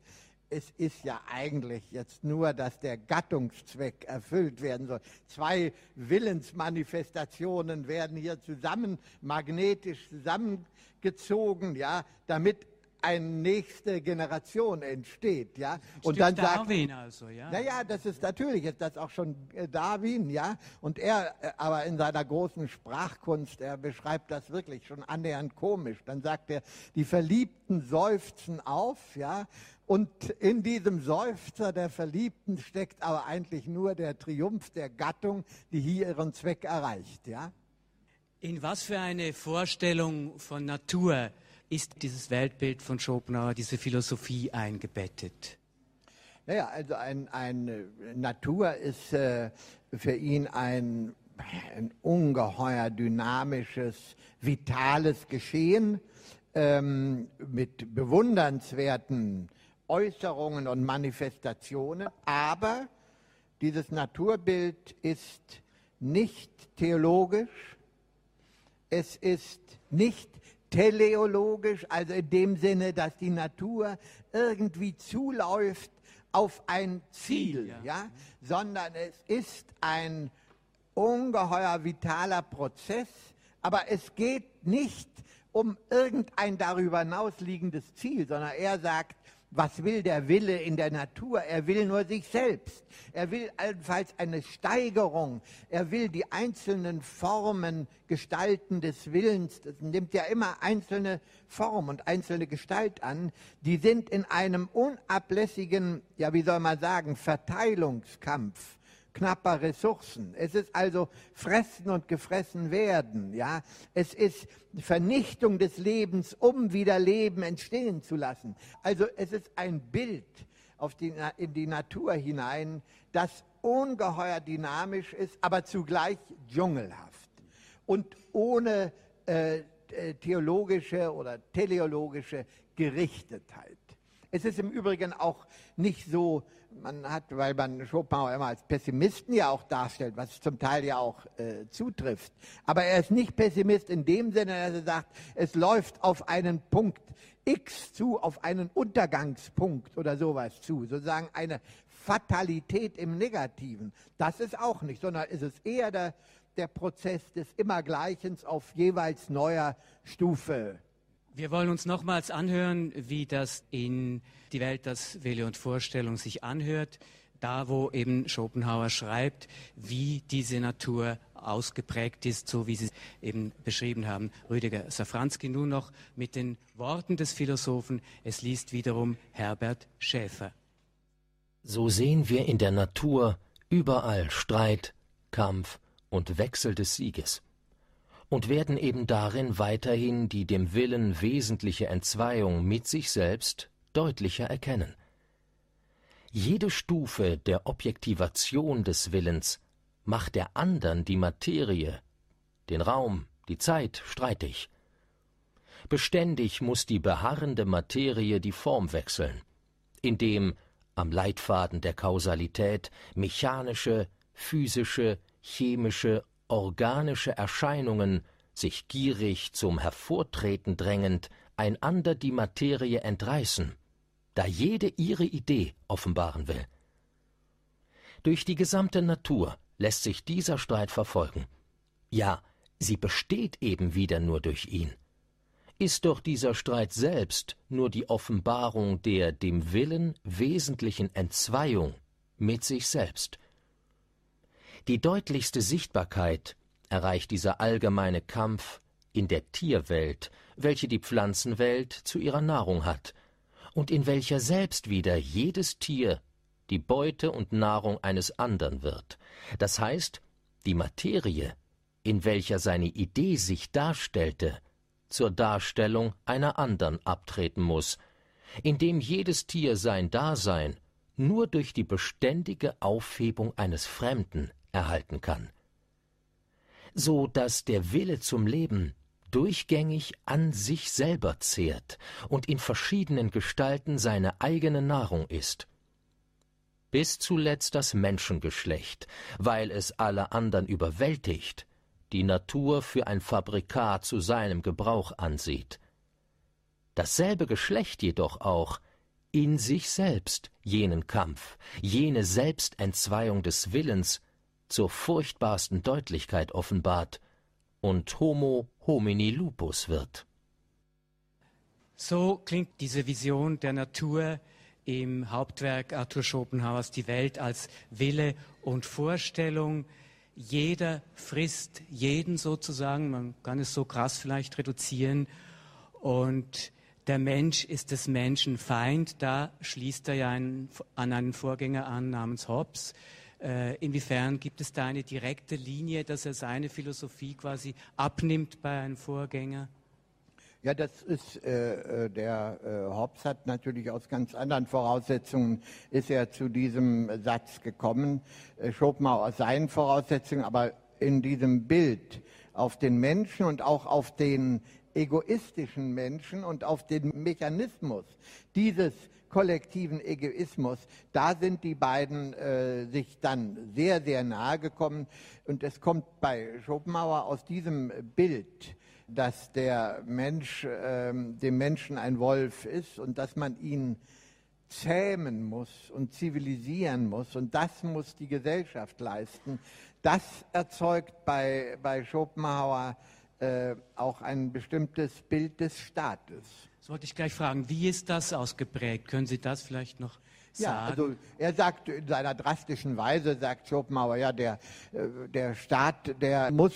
es ist ja eigentlich jetzt nur, dass der Gattungszweck erfüllt werden soll. Zwei Willensmanifestationen werden hier zusammen, magnetisch zusammengezogen, ja, damit eine nächste Generation entsteht, ja. Und dann sagt, Darwin also, ja. Naja, das ist natürlich, ist das auch schon äh, Darwin, ja. Und er, äh, aber in seiner großen Sprachkunst, er beschreibt das wirklich schon annähernd komisch. Dann sagt er, die Verliebten seufzen auf, ja. Und in diesem Seufzer der Verliebten steckt aber eigentlich nur der Triumph der Gattung, die hier ihren Zweck erreicht, ja. In was für eine Vorstellung von Natur ist dieses Weltbild von Schopenhauer, diese Philosophie eingebettet? Naja, also ein, ein Natur ist äh, für ihn ein, ein ungeheuer dynamisches, vitales Geschehen ähm, mit bewundernswerten Äußerungen und Manifestationen, aber dieses Naturbild ist nicht theologisch, es ist nicht teleologisch, also in dem Sinne, dass die Natur irgendwie zuläuft auf ein Ziel, ja. ja, sondern es ist ein ungeheuer vitaler Prozess, aber es geht nicht um irgendein darüber hinausliegendes Ziel, sondern er sagt, was will der Wille in der Natur? Er will nur sich selbst. Er will allenfalls eine Steigerung. Er will die einzelnen Formen, Gestalten des Willens. Das nimmt ja immer einzelne Form und einzelne Gestalt an. Die sind in einem unablässigen, ja, wie soll man sagen, Verteilungskampf knapper Ressourcen. Es ist also fressen und gefressen werden, ja. Es ist Vernichtung des Lebens, um wieder Leben entstehen zu lassen. Also es ist ein Bild auf die, in die Natur hinein, das ungeheuer dynamisch ist, aber zugleich dschungelhaft und ohne äh, äh theologische oder teleologische Gerichtetheit. Es ist im Übrigen auch nicht so man hat, weil man Schopenhauer immer als Pessimisten ja auch darstellt, was zum Teil ja auch äh, zutrifft. Aber er ist nicht Pessimist in dem Sinne, dass er sagt, es läuft auf einen Punkt X zu, auf einen Untergangspunkt oder sowas zu, sozusagen eine Fatalität im Negativen. Das ist auch nicht, sondern es ist eher der, der Prozess des Immergleichens auf jeweils neuer Stufe wir wollen uns nochmals anhören, wie das in Die Welt, das Wille und Vorstellung sich anhört, da wo eben Schopenhauer schreibt, wie diese Natur ausgeprägt ist, so wie Sie eben beschrieben haben. Rüdiger Safranski nun noch mit den Worten des Philosophen. Es liest wiederum Herbert Schäfer. So sehen wir in der Natur überall Streit, Kampf und Wechsel des Sieges und werden eben darin weiterhin die dem Willen wesentliche Entzweiung mit sich selbst deutlicher erkennen. Jede Stufe der Objektivation des Willens macht der andern die Materie, den Raum, die Zeit streitig. Beständig muss die beharrende Materie die Form wechseln, indem am Leitfaden der Kausalität mechanische, physische, chemische organische Erscheinungen, sich gierig zum Hervortreten drängend, einander die Materie entreißen, da jede ihre Idee offenbaren will. Durch die gesamte Natur lässt sich dieser Streit verfolgen. Ja, sie besteht eben wieder nur durch ihn. Ist doch dieser Streit selbst nur die Offenbarung der dem Willen wesentlichen Entzweiung mit sich selbst, die deutlichste Sichtbarkeit erreicht dieser allgemeine Kampf in der Tierwelt, welche die Pflanzenwelt zu ihrer Nahrung hat und in welcher selbst wieder jedes Tier die Beute und Nahrung eines andern wird. Das heißt, die Materie, in welcher seine Idee sich darstellte, zur Darstellung einer andern abtreten muss, indem jedes Tier sein Dasein nur durch die beständige Aufhebung eines Fremden erhalten kann. So dass der Wille zum Leben durchgängig an sich selber zehrt und in verschiedenen Gestalten seine eigene Nahrung ist. Bis zuletzt das Menschengeschlecht, weil es alle andern überwältigt, die Natur für ein Fabrikat zu seinem Gebrauch ansieht. Dasselbe Geschlecht jedoch auch in sich selbst jenen Kampf, jene Selbstentzweiung des Willens zur furchtbarsten Deutlichkeit offenbart und Homo homini lupus wird. So klingt diese Vision der Natur im Hauptwerk Arthur Schopenhauers Die Welt als Wille und Vorstellung. Jeder frisst jeden sozusagen, man kann es so krass vielleicht reduzieren. Und der Mensch ist des Menschen Feind. Da schließt er ja einen, an einen Vorgänger an namens Hobbes. Äh, inwiefern gibt es da eine direkte Linie, dass er seine Philosophie quasi abnimmt bei einem Vorgänger? Ja, das ist, äh, äh, der äh, Hobbes hat natürlich aus ganz anderen Voraussetzungen, ist er zu diesem Satz gekommen. Äh, Schopenhauer aus seinen Voraussetzungen, aber in diesem Bild auf den Menschen und auch auf den egoistischen Menschen und auf den Mechanismus dieses kollektiven Egoismus, da sind die beiden äh, sich dann sehr, sehr nahe gekommen. Und es kommt bei Schopenhauer aus diesem Bild dass der Mensch ähm, dem Menschen ein Wolf ist und dass man ihn zähmen muss und zivilisieren muss. Und das muss die Gesellschaft leisten. Das erzeugt bei, bei Schopenhauer äh, auch ein bestimmtes Bild des Staates. Das wollte ich gleich fragen. Wie ist das ausgeprägt? Können Sie das vielleicht noch sagen? Ja, also er sagt in seiner drastischen Weise, sagt Schopenhauer, ja, der, äh, der Staat, der muss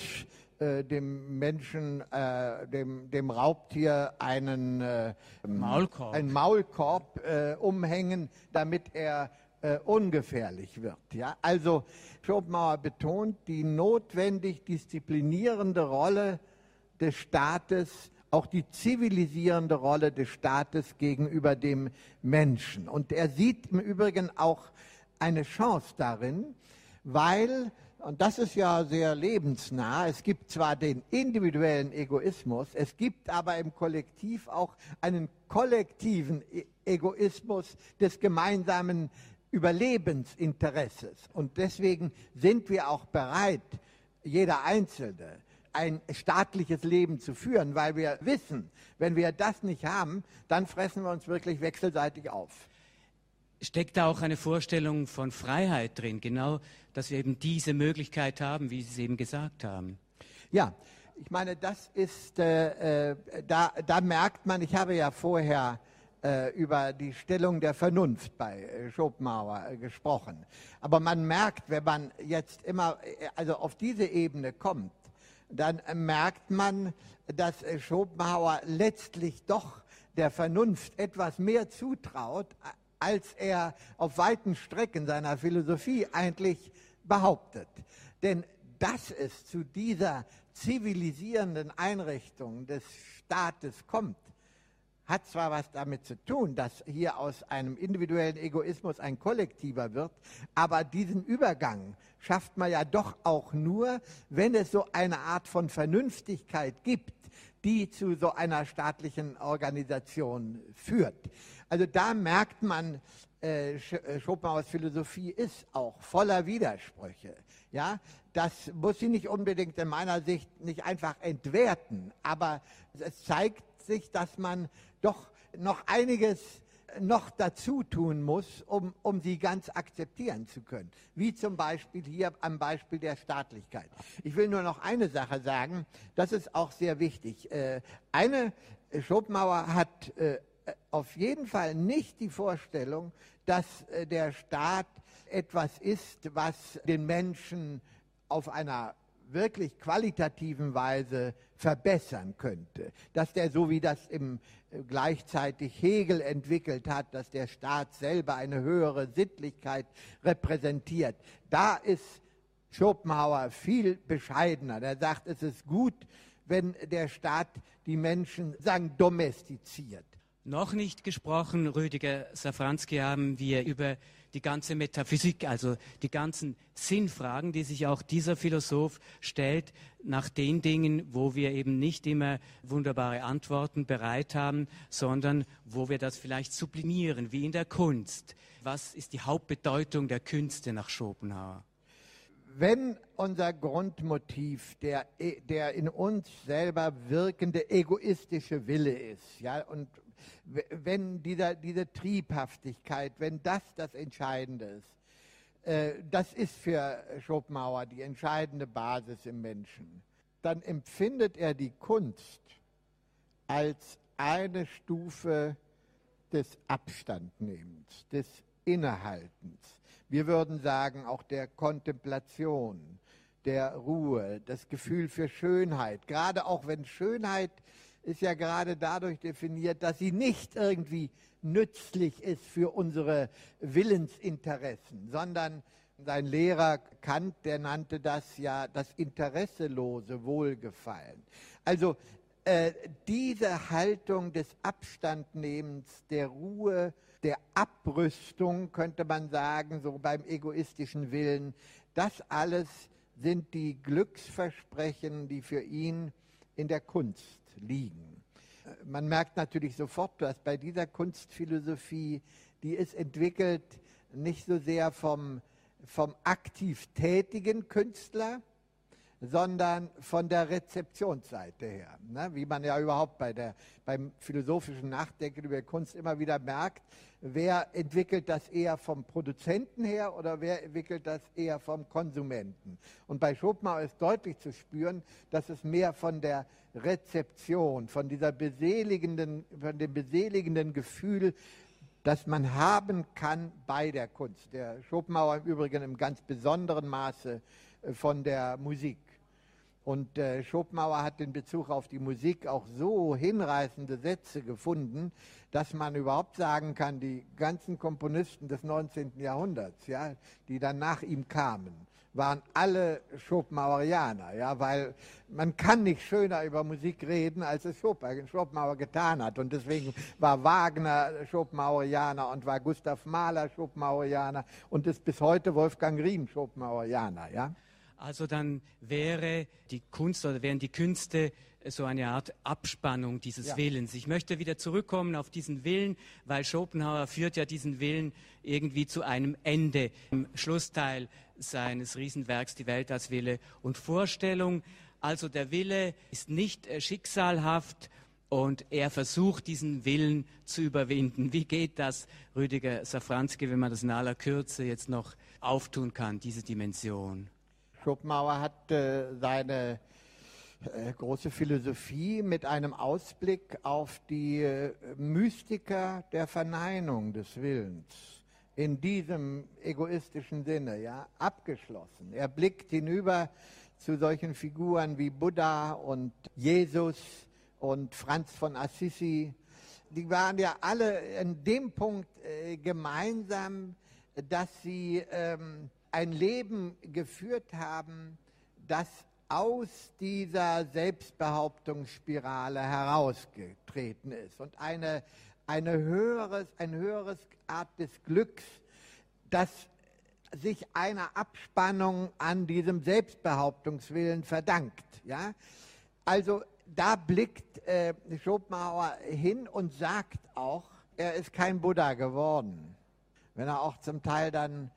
äh, dem Menschen, äh, dem, dem Raubtier einen äh, Maulkorb, einen Maulkorb äh, umhängen, damit er äh, ungefährlich wird. Ja? Also Schopenhauer betont die notwendig disziplinierende Rolle des Staates, auch die zivilisierende Rolle des Staates gegenüber dem Menschen. Und er sieht im Übrigen auch eine Chance darin, weil und das ist ja sehr lebensnah. Es gibt zwar den individuellen Egoismus, es gibt aber im Kollektiv auch einen kollektiven e-, Egoismus des gemeinsamen Überlebensinteresses. Und deswegen sind wir auch bereit, jeder Einzelne, ein staatliches Leben zu führen, weil wir wissen, wenn wir das nicht haben, dann fressen wir uns wirklich wechselseitig auf steckt da auch eine Vorstellung von Freiheit drin, genau, dass wir eben diese Möglichkeit haben, wie Sie es eben gesagt haben. Ja, ich meine, das ist, äh, äh, da, da merkt man, ich habe ja vorher äh, über die Stellung der Vernunft bei äh, Schopenhauer äh, gesprochen. Aber man merkt, wenn man jetzt immer also auf diese Ebene kommt, dann merkt man, dass Schopenhauer letztlich doch der Vernunft etwas mehr zutraut als er auf weiten Strecken seiner Philosophie eigentlich behauptet. Denn dass es zu dieser zivilisierenden Einrichtung des Staates kommt, hat zwar was damit zu tun, dass hier aus einem individuellen Egoismus ein kollektiver wird, aber diesen Übergang schafft man ja doch auch nur, wenn es so eine Art von Vernünftigkeit gibt, die zu so einer staatlichen Organisation führt. Also da merkt man, äh, äh, Schopenhauers Philosophie ist auch voller Widersprüche. Ja, das muss sie nicht unbedingt in meiner Sicht nicht einfach entwerten, aber es zeigt sich, dass man doch noch einiges noch dazu tun muss, um, um sie ganz akzeptieren zu können. Wie zum Beispiel hier am Beispiel der Staatlichkeit. Ich will nur noch eine Sache sagen, das ist auch sehr wichtig. Äh, eine, Schopenhauer hat auf jeden Fall nicht die Vorstellung, dass äh, der Staat etwas ist, was den Menschen auf einer wirklich qualitativen Weise verbessern könnte. Dass der, so wie das im, äh, gleichzeitig Hegel entwickelt hat, dass der Staat selber eine höhere Sittlichkeit repräsentiert. Da ist Schopenhauer viel bescheidener. Er sagt, es ist gut, wenn der Staat die Menschen, sagen, domestiziert noch nicht gesprochen, Rüdiger Safranski, haben wir über die ganze Metaphysik, also die ganzen Sinnfragen, die sich auch dieser Philosoph stellt, nach den Dingen, wo wir eben nicht immer wunderbare Antworten bereit haben, sondern wo wir das vielleicht sublimieren, wie in der Kunst. Was ist die Hauptbedeutung der Künste nach Schopenhauer? Wenn unser Grundmotiv der, der in uns selber wirkende egoistische Wille ist, ja, und wenn dieser, diese Triebhaftigkeit, wenn das das Entscheidende ist, äh, das ist für Schopenhauer die entscheidende Basis im Menschen, dann empfindet er die Kunst als eine Stufe des Abstandnehmens, des Innehaltens. Wir würden sagen auch der Kontemplation, der Ruhe, das Gefühl für Schönheit. Gerade auch wenn Schönheit ist ja gerade dadurch definiert, dass sie nicht irgendwie nützlich ist für unsere Willensinteressen, sondern sein Lehrer Kant, der nannte das ja das interesselose Wohlgefallen. Also äh, diese Haltung des Abstandnehmens, der Ruhe, der Abrüstung, könnte man sagen, so beim egoistischen Willen, das alles sind die Glücksversprechen, die für ihn in der Kunst liegen. Man merkt natürlich sofort, dass bei dieser Kunstphilosophie, die ist entwickelt nicht so sehr vom, vom aktiv tätigen Künstler, sondern von der Rezeptionsseite her. Ne? Wie man ja überhaupt bei der, beim philosophischen Nachdenken über Kunst immer wieder merkt, wer entwickelt das eher vom Produzenten her oder wer entwickelt das eher vom Konsumenten. Und bei Schopenhauer ist deutlich zu spüren, dass es mehr von der Rezeption, von dieser beseligenden, von dem beseligenden Gefühl das man haben kann bei der Kunst. Der Schopenhauer im Übrigen im ganz besonderen Maße äh, von der Musik. Und äh, Schopenhauer hat in Bezug auf die Musik auch so hinreißende Sätze gefunden, dass man überhaupt sagen kann, die ganzen Komponisten des 19. Jahrhunderts, ja, die dann nach ihm kamen, waren alle Schopenhauerianer, ja, weil man kann nicht schöner über Musik reden, als es Schopenhauer getan hat. Und deswegen war Wagner Schopenhauerianer und war Gustav Mahler Schopenhauerianer und ist bis heute Wolfgang Riem Schopenhauerianer, ja. Also dann wäre die Kunst oder wären die Künste so eine Art Abspannung dieses ja. Willens. Ich möchte wieder zurückkommen auf diesen Willen, weil Schopenhauer führt ja diesen Willen irgendwie zu einem Ende im Schlussteil seines Riesenwerks Die Welt als Wille und Vorstellung. Also der Wille ist nicht äh, schicksalhaft und er versucht, diesen Willen zu überwinden. Wie geht das, Rüdiger Safranski, wenn man das in aller Kürze jetzt noch auftun kann, diese Dimension? Schopenhauer hat äh, seine äh, große Philosophie mit einem Ausblick auf die äh, Mystiker der Verneinung des Willens in diesem egoistischen Sinne ja abgeschlossen. Er blickt hinüber zu solchen Figuren wie Buddha und Jesus und Franz von Assisi. Die waren ja alle in dem Punkt äh, gemeinsam, dass sie ähm, ein Leben geführt haben, das aus dieser Selbstbehauptungsspirale herausgetreten ist und eine, eine höheres, ein höheres Art des Glücks, das sich einer Abspannung an diesem Selbstbehauptungswillen verdankt. Ja? Also da blickt äh, Schopenhauer hin und sagt auch, er ist kein Buddha geworden. Wenn er auch zum Teil dann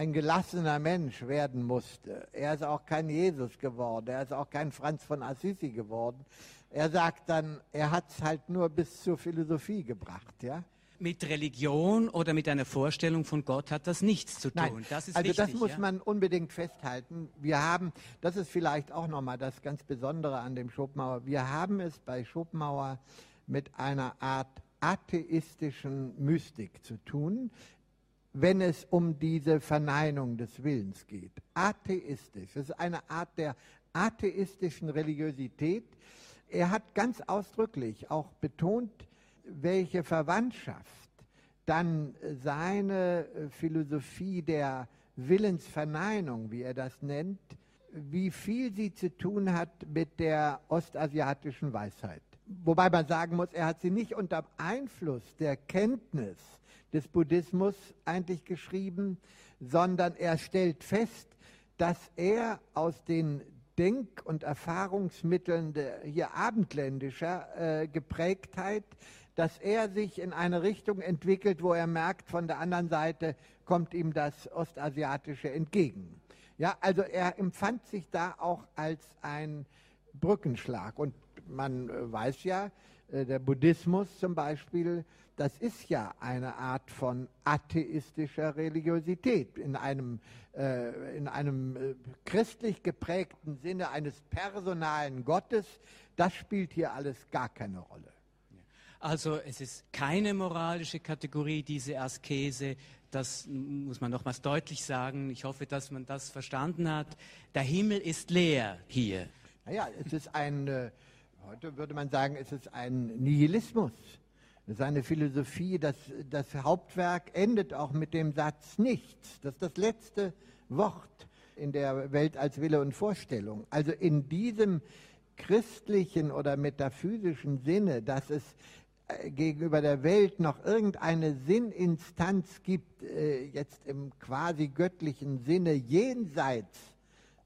ein gelassener Mensch werden musste. Er ist auch kein Jesus geworden, er ist auch kein Franz von Assisi geworden. Er sagt dann, er hat es halt nur bis zur Philosophie gebracht, ja. Mit Religion oder mit einer Vorstellung von Gott hat das nichts zu tun. Nein, das ist also wichtig, das muss ja? man unbedingt festhalten. Wir haben, das ist vielleicht auch nochmal das ganz Besondere an dem Schopenhauer, wir haben es bei Schopenhauer mit einer Art atheistischen Mystik zu tun, wenn es um diese Verneinung des Willens geht. Atheistisch, das ist eine Art der atheistischen Religiosität. Er hat ganz ausdrücklich auch betont, welche Verwandtschaft dann seine Philosophie der Willensverneinung, wie er das nennt, wie viel sie zu tun hat mit der ostasiatischen Weisheit. Wobei man sagen muss, er hat sie nicht unter Einfluss der Kenntnis des Buddhismus eigentlich geschrieben, sondern er stellt fest, dass er aus den Denk- und Erfahrungsmitteln der hier abendländischer äh, Geprägtheit, dass er sich in eine Richtung entwickelt, wo er merkt, von der anderen Seite kommt ihm das Ostasiatische entgegen. Ja, also er empfand sich da auch als ein Brückenschlag. Und man äh, weiß ja, der Buddhismus zum Beispiel das ist ja eine Art von atheistischer Religiosität in einem, äh, in einem äh, christlich geprägten Sinne eines personalen Gottes. Das spielt hier alles gar keine Rolle. Also es ist keine moralische Kategorie, diese Askese. Das muss man nochmals deutlich sagen. Ich hoffe, dass man das verstanden hat. Der Himmel ist leer hier. Naja, es ist ein, äh, heute würde man sagen, es ist ein Nihilismus. Seine Philosophie, das, das Hauptwerk endet auch mit dem Satz nichts. Das ist das letzte Wort in der Welt als Wille und Vorstellung. Also in diesem christlichen oder metaphysischen Sinne, dass es äh, gegenüber der Welt noch irgendeine Sinninstanz gibt, äh, jetzt im quasi göttlichen Sinne jenseits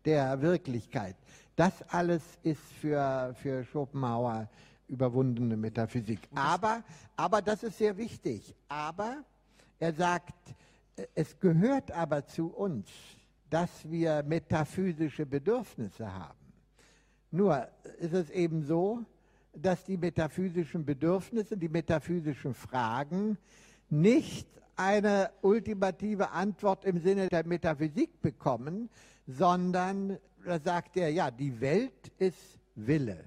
der Wirklichkeit. Das alles ist für, für Schopenhauer überwundene Metaphysik. Aber, aber das ist sehr wichtig. Aber er sagt, es gehört aber zu uns, dass wir metaphysische Bedürfnisse haben. Nur ist es eben so, dass die metaphysischen Bedürfnisse, die metaphysischen Fragen nicht eine ultimative Antwort im Sinne der Metaphysik bekommen, sondern da sagt er, ja, die Welt ist Wille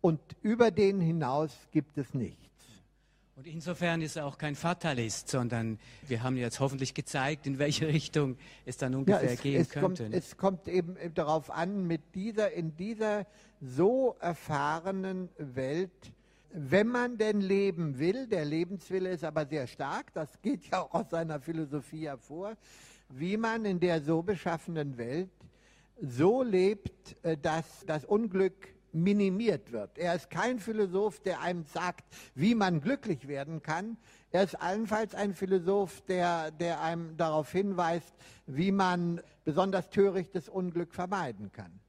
und über den hinaus gibt es nichts. Und insofern ist er auch kein Fatalist, sondern wir haben jetzt hoffentlich gezeigt, in welche Richtung es dann ungefähr ja, es, gehen es könnte. Kommt, es kommt eben darauf an, mit dieser, in dieser so erfahrenen Welt, wenn man denn leben will, der Lebenswille ist aber sehr stark, das geht ja auch aus seiner Philosophie hervor, wie man in der so beschaffenen Welt so lebt, äh, dass das Unglück minimiert wird. Er ist kein Philosoph, der einem sagt, wie man glücklich werden kann. Er ist allenfalls ein Philosoph, der, der einem darauf hinweist, wie man besonders törichtes Unglück vermeiden kann.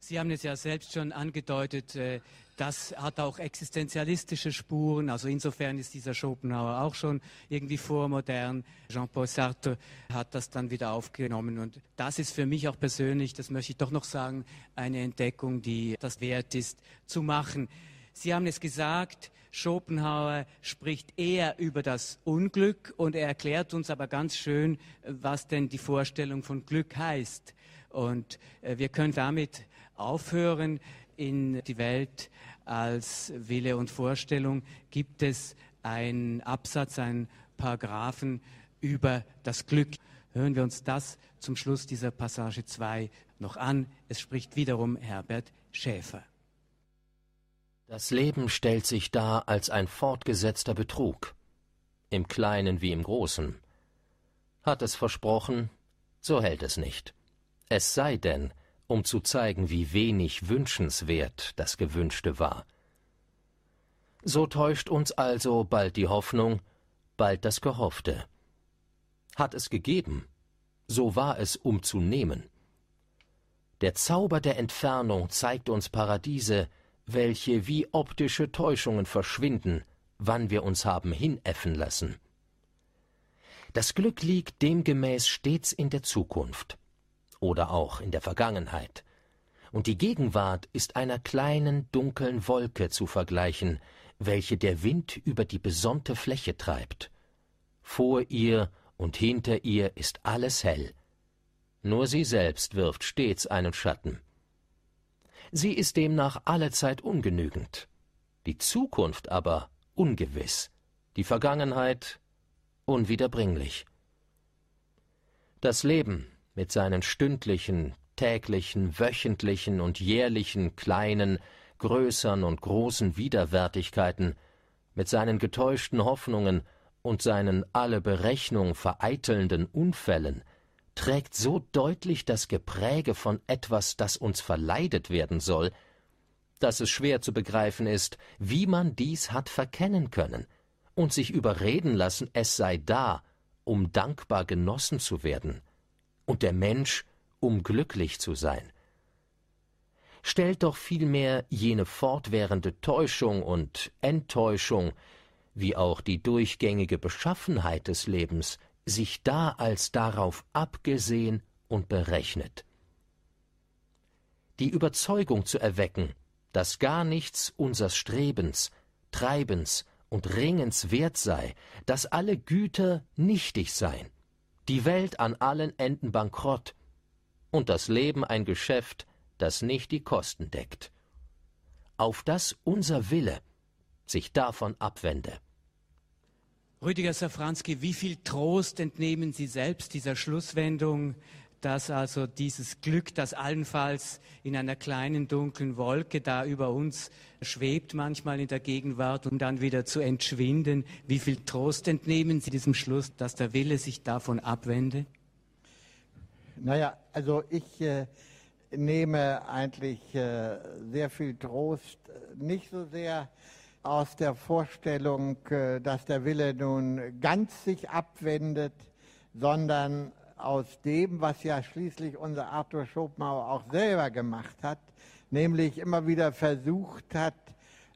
Sie haben es ja selbst schon angedeutet, äh, das hat auch existenzialistische Spuren. Also insofern ist dieser Schopenhauer auch schon irgendwie vormodern. Jean-Paul Sartre hat das dann wieder aufgenommen. Und das ist für mich auch persönlich, das möchte ich doch noch sagen, eine Entdeckung, die das wert ist zu machen. Sie haben es gesagt, Schopenhauer spricht eher über das Unglück und er erklärt uns aber ganz schön, was denn die Vorstellung von Glück heißt. Und äh, wir können damit aufhören, in die Welt als Wille und Vorstellung gibt es einen Absatz, einen Paragraphen über das Glück. Hören wir uns das zum Schluss dieser Passage 2 noch an. Es spricht wiederum Herbert Schäfer. Das Leben stellt sich dar als ein fortgesetzter Betrug, im Kleinen wie im Großen. Hat es versprochen, so hält es nicht. Es sei denn, um zu zeigen, wie wenig wünschenswert das Gewünschte war. So täuscht uns also bald die Hoffnung, bald das Gehoffte. Hat es gegeben, so war es um zu nehmen. Der Zauber der Entfernung zeigt uns Paradiese, welche wie optische Täuschungen verschwinden, wann wir uns haben hinäffen lassen. Das Glück liegt demgemäß stets in der Zukunft oder auch in der Vergangenheit. Und die Gegenwart ist einer kleinen dunklen Wolke zu vergleichen, welche der Wind über die besonnte Fläche treibt. Vor ihr und hinter ihr ist alles hell. Nur sie selbst wirft stets einen Schatten. Sie ist demnach allezeit ungenügend, die Zukunft aber ungewiss, die Vergangenheit unwiederbringlich. Das Leben mit seinen stündlichen, täglichen, wöchentlichen und jährlichen kleinen, größeren und großen Widerwärtigkeiten, mit seinen getäuschten Hoffnungen und seinen alle Berechnung vereitelnden Unfällen, trägt so deutlich das Gepräge von etwas, das uns verleidet werden soll, dass es schwer zu begreifen ist, wie man dies hat verkennen können und sich überreden lassen, es sei da, um dankbar genossen zu werden und der Mensch, um glücklich zu sein. Stellt doch vielmehr jene fortwährende Täuschung und Enttäuschung, wie auch die durchgängige Beschaffenheit des Lebens, sich da als darauf abgesehen und berechnet. Die Überzeugung zu erwecken, dass gar nichts unsers Strebens, Treibens und Ringens wert sei, dass alle Güter nichtig seien, die Welt an allen Enden bankrott und das Leben ein Geschäft, das nicht die Kosten deckt. Auf dass unser Wille, sich davon abwende. Rüdiger Safranski, wie viel Trost entnehmen Sie selbst dieser Schlusswendung, dass also dieses Glück, das allenfalls in einer kleinen dunklen Wolke da über uns schwebt, manchmal in der Gegenwart, um dann wieder zu entschwinden, wie viel Trost entnehmen Sie diesem Schluss, dass der Wille sich davon abwende? Naja, also ich äh, nehme eigentlich äh, sehr viel Trost, nicht so sehr aus der Vorstellung, äh, dass der Wille nun ganz sich abwendet, sondern aus dem, was ja schließlich unser Arthur Schopenhauer auch selber gemacht hat, nämlich immer wieder versucht hat,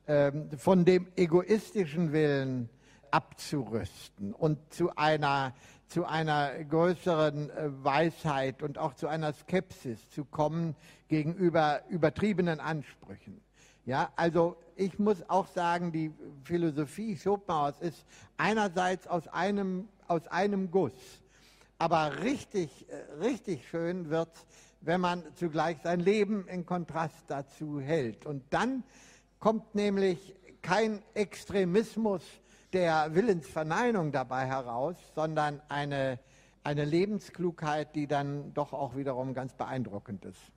ähm, von dem egoistischen Willen abzurüsten und zu einer, zu einer größeren äh, Weisheit und auch zu einer Skepsis zu kommen gegenüber übertriebenen Ansprüchen. Ja, also ich muss auch sagen, die Philosophie Schopenhauers ist einerseits aus einem, aus einem Guss, aber richtig, äh, richtig schön wird wenn man zugleich sein Leben in Kontrast dazu hält. Und dann kommt nämlich kein Extremismus der Willensverneinung dabei heraus, sondern eine, eine Lebensklugheit, die dann doch auch wiederum ganz beeindruckend ist.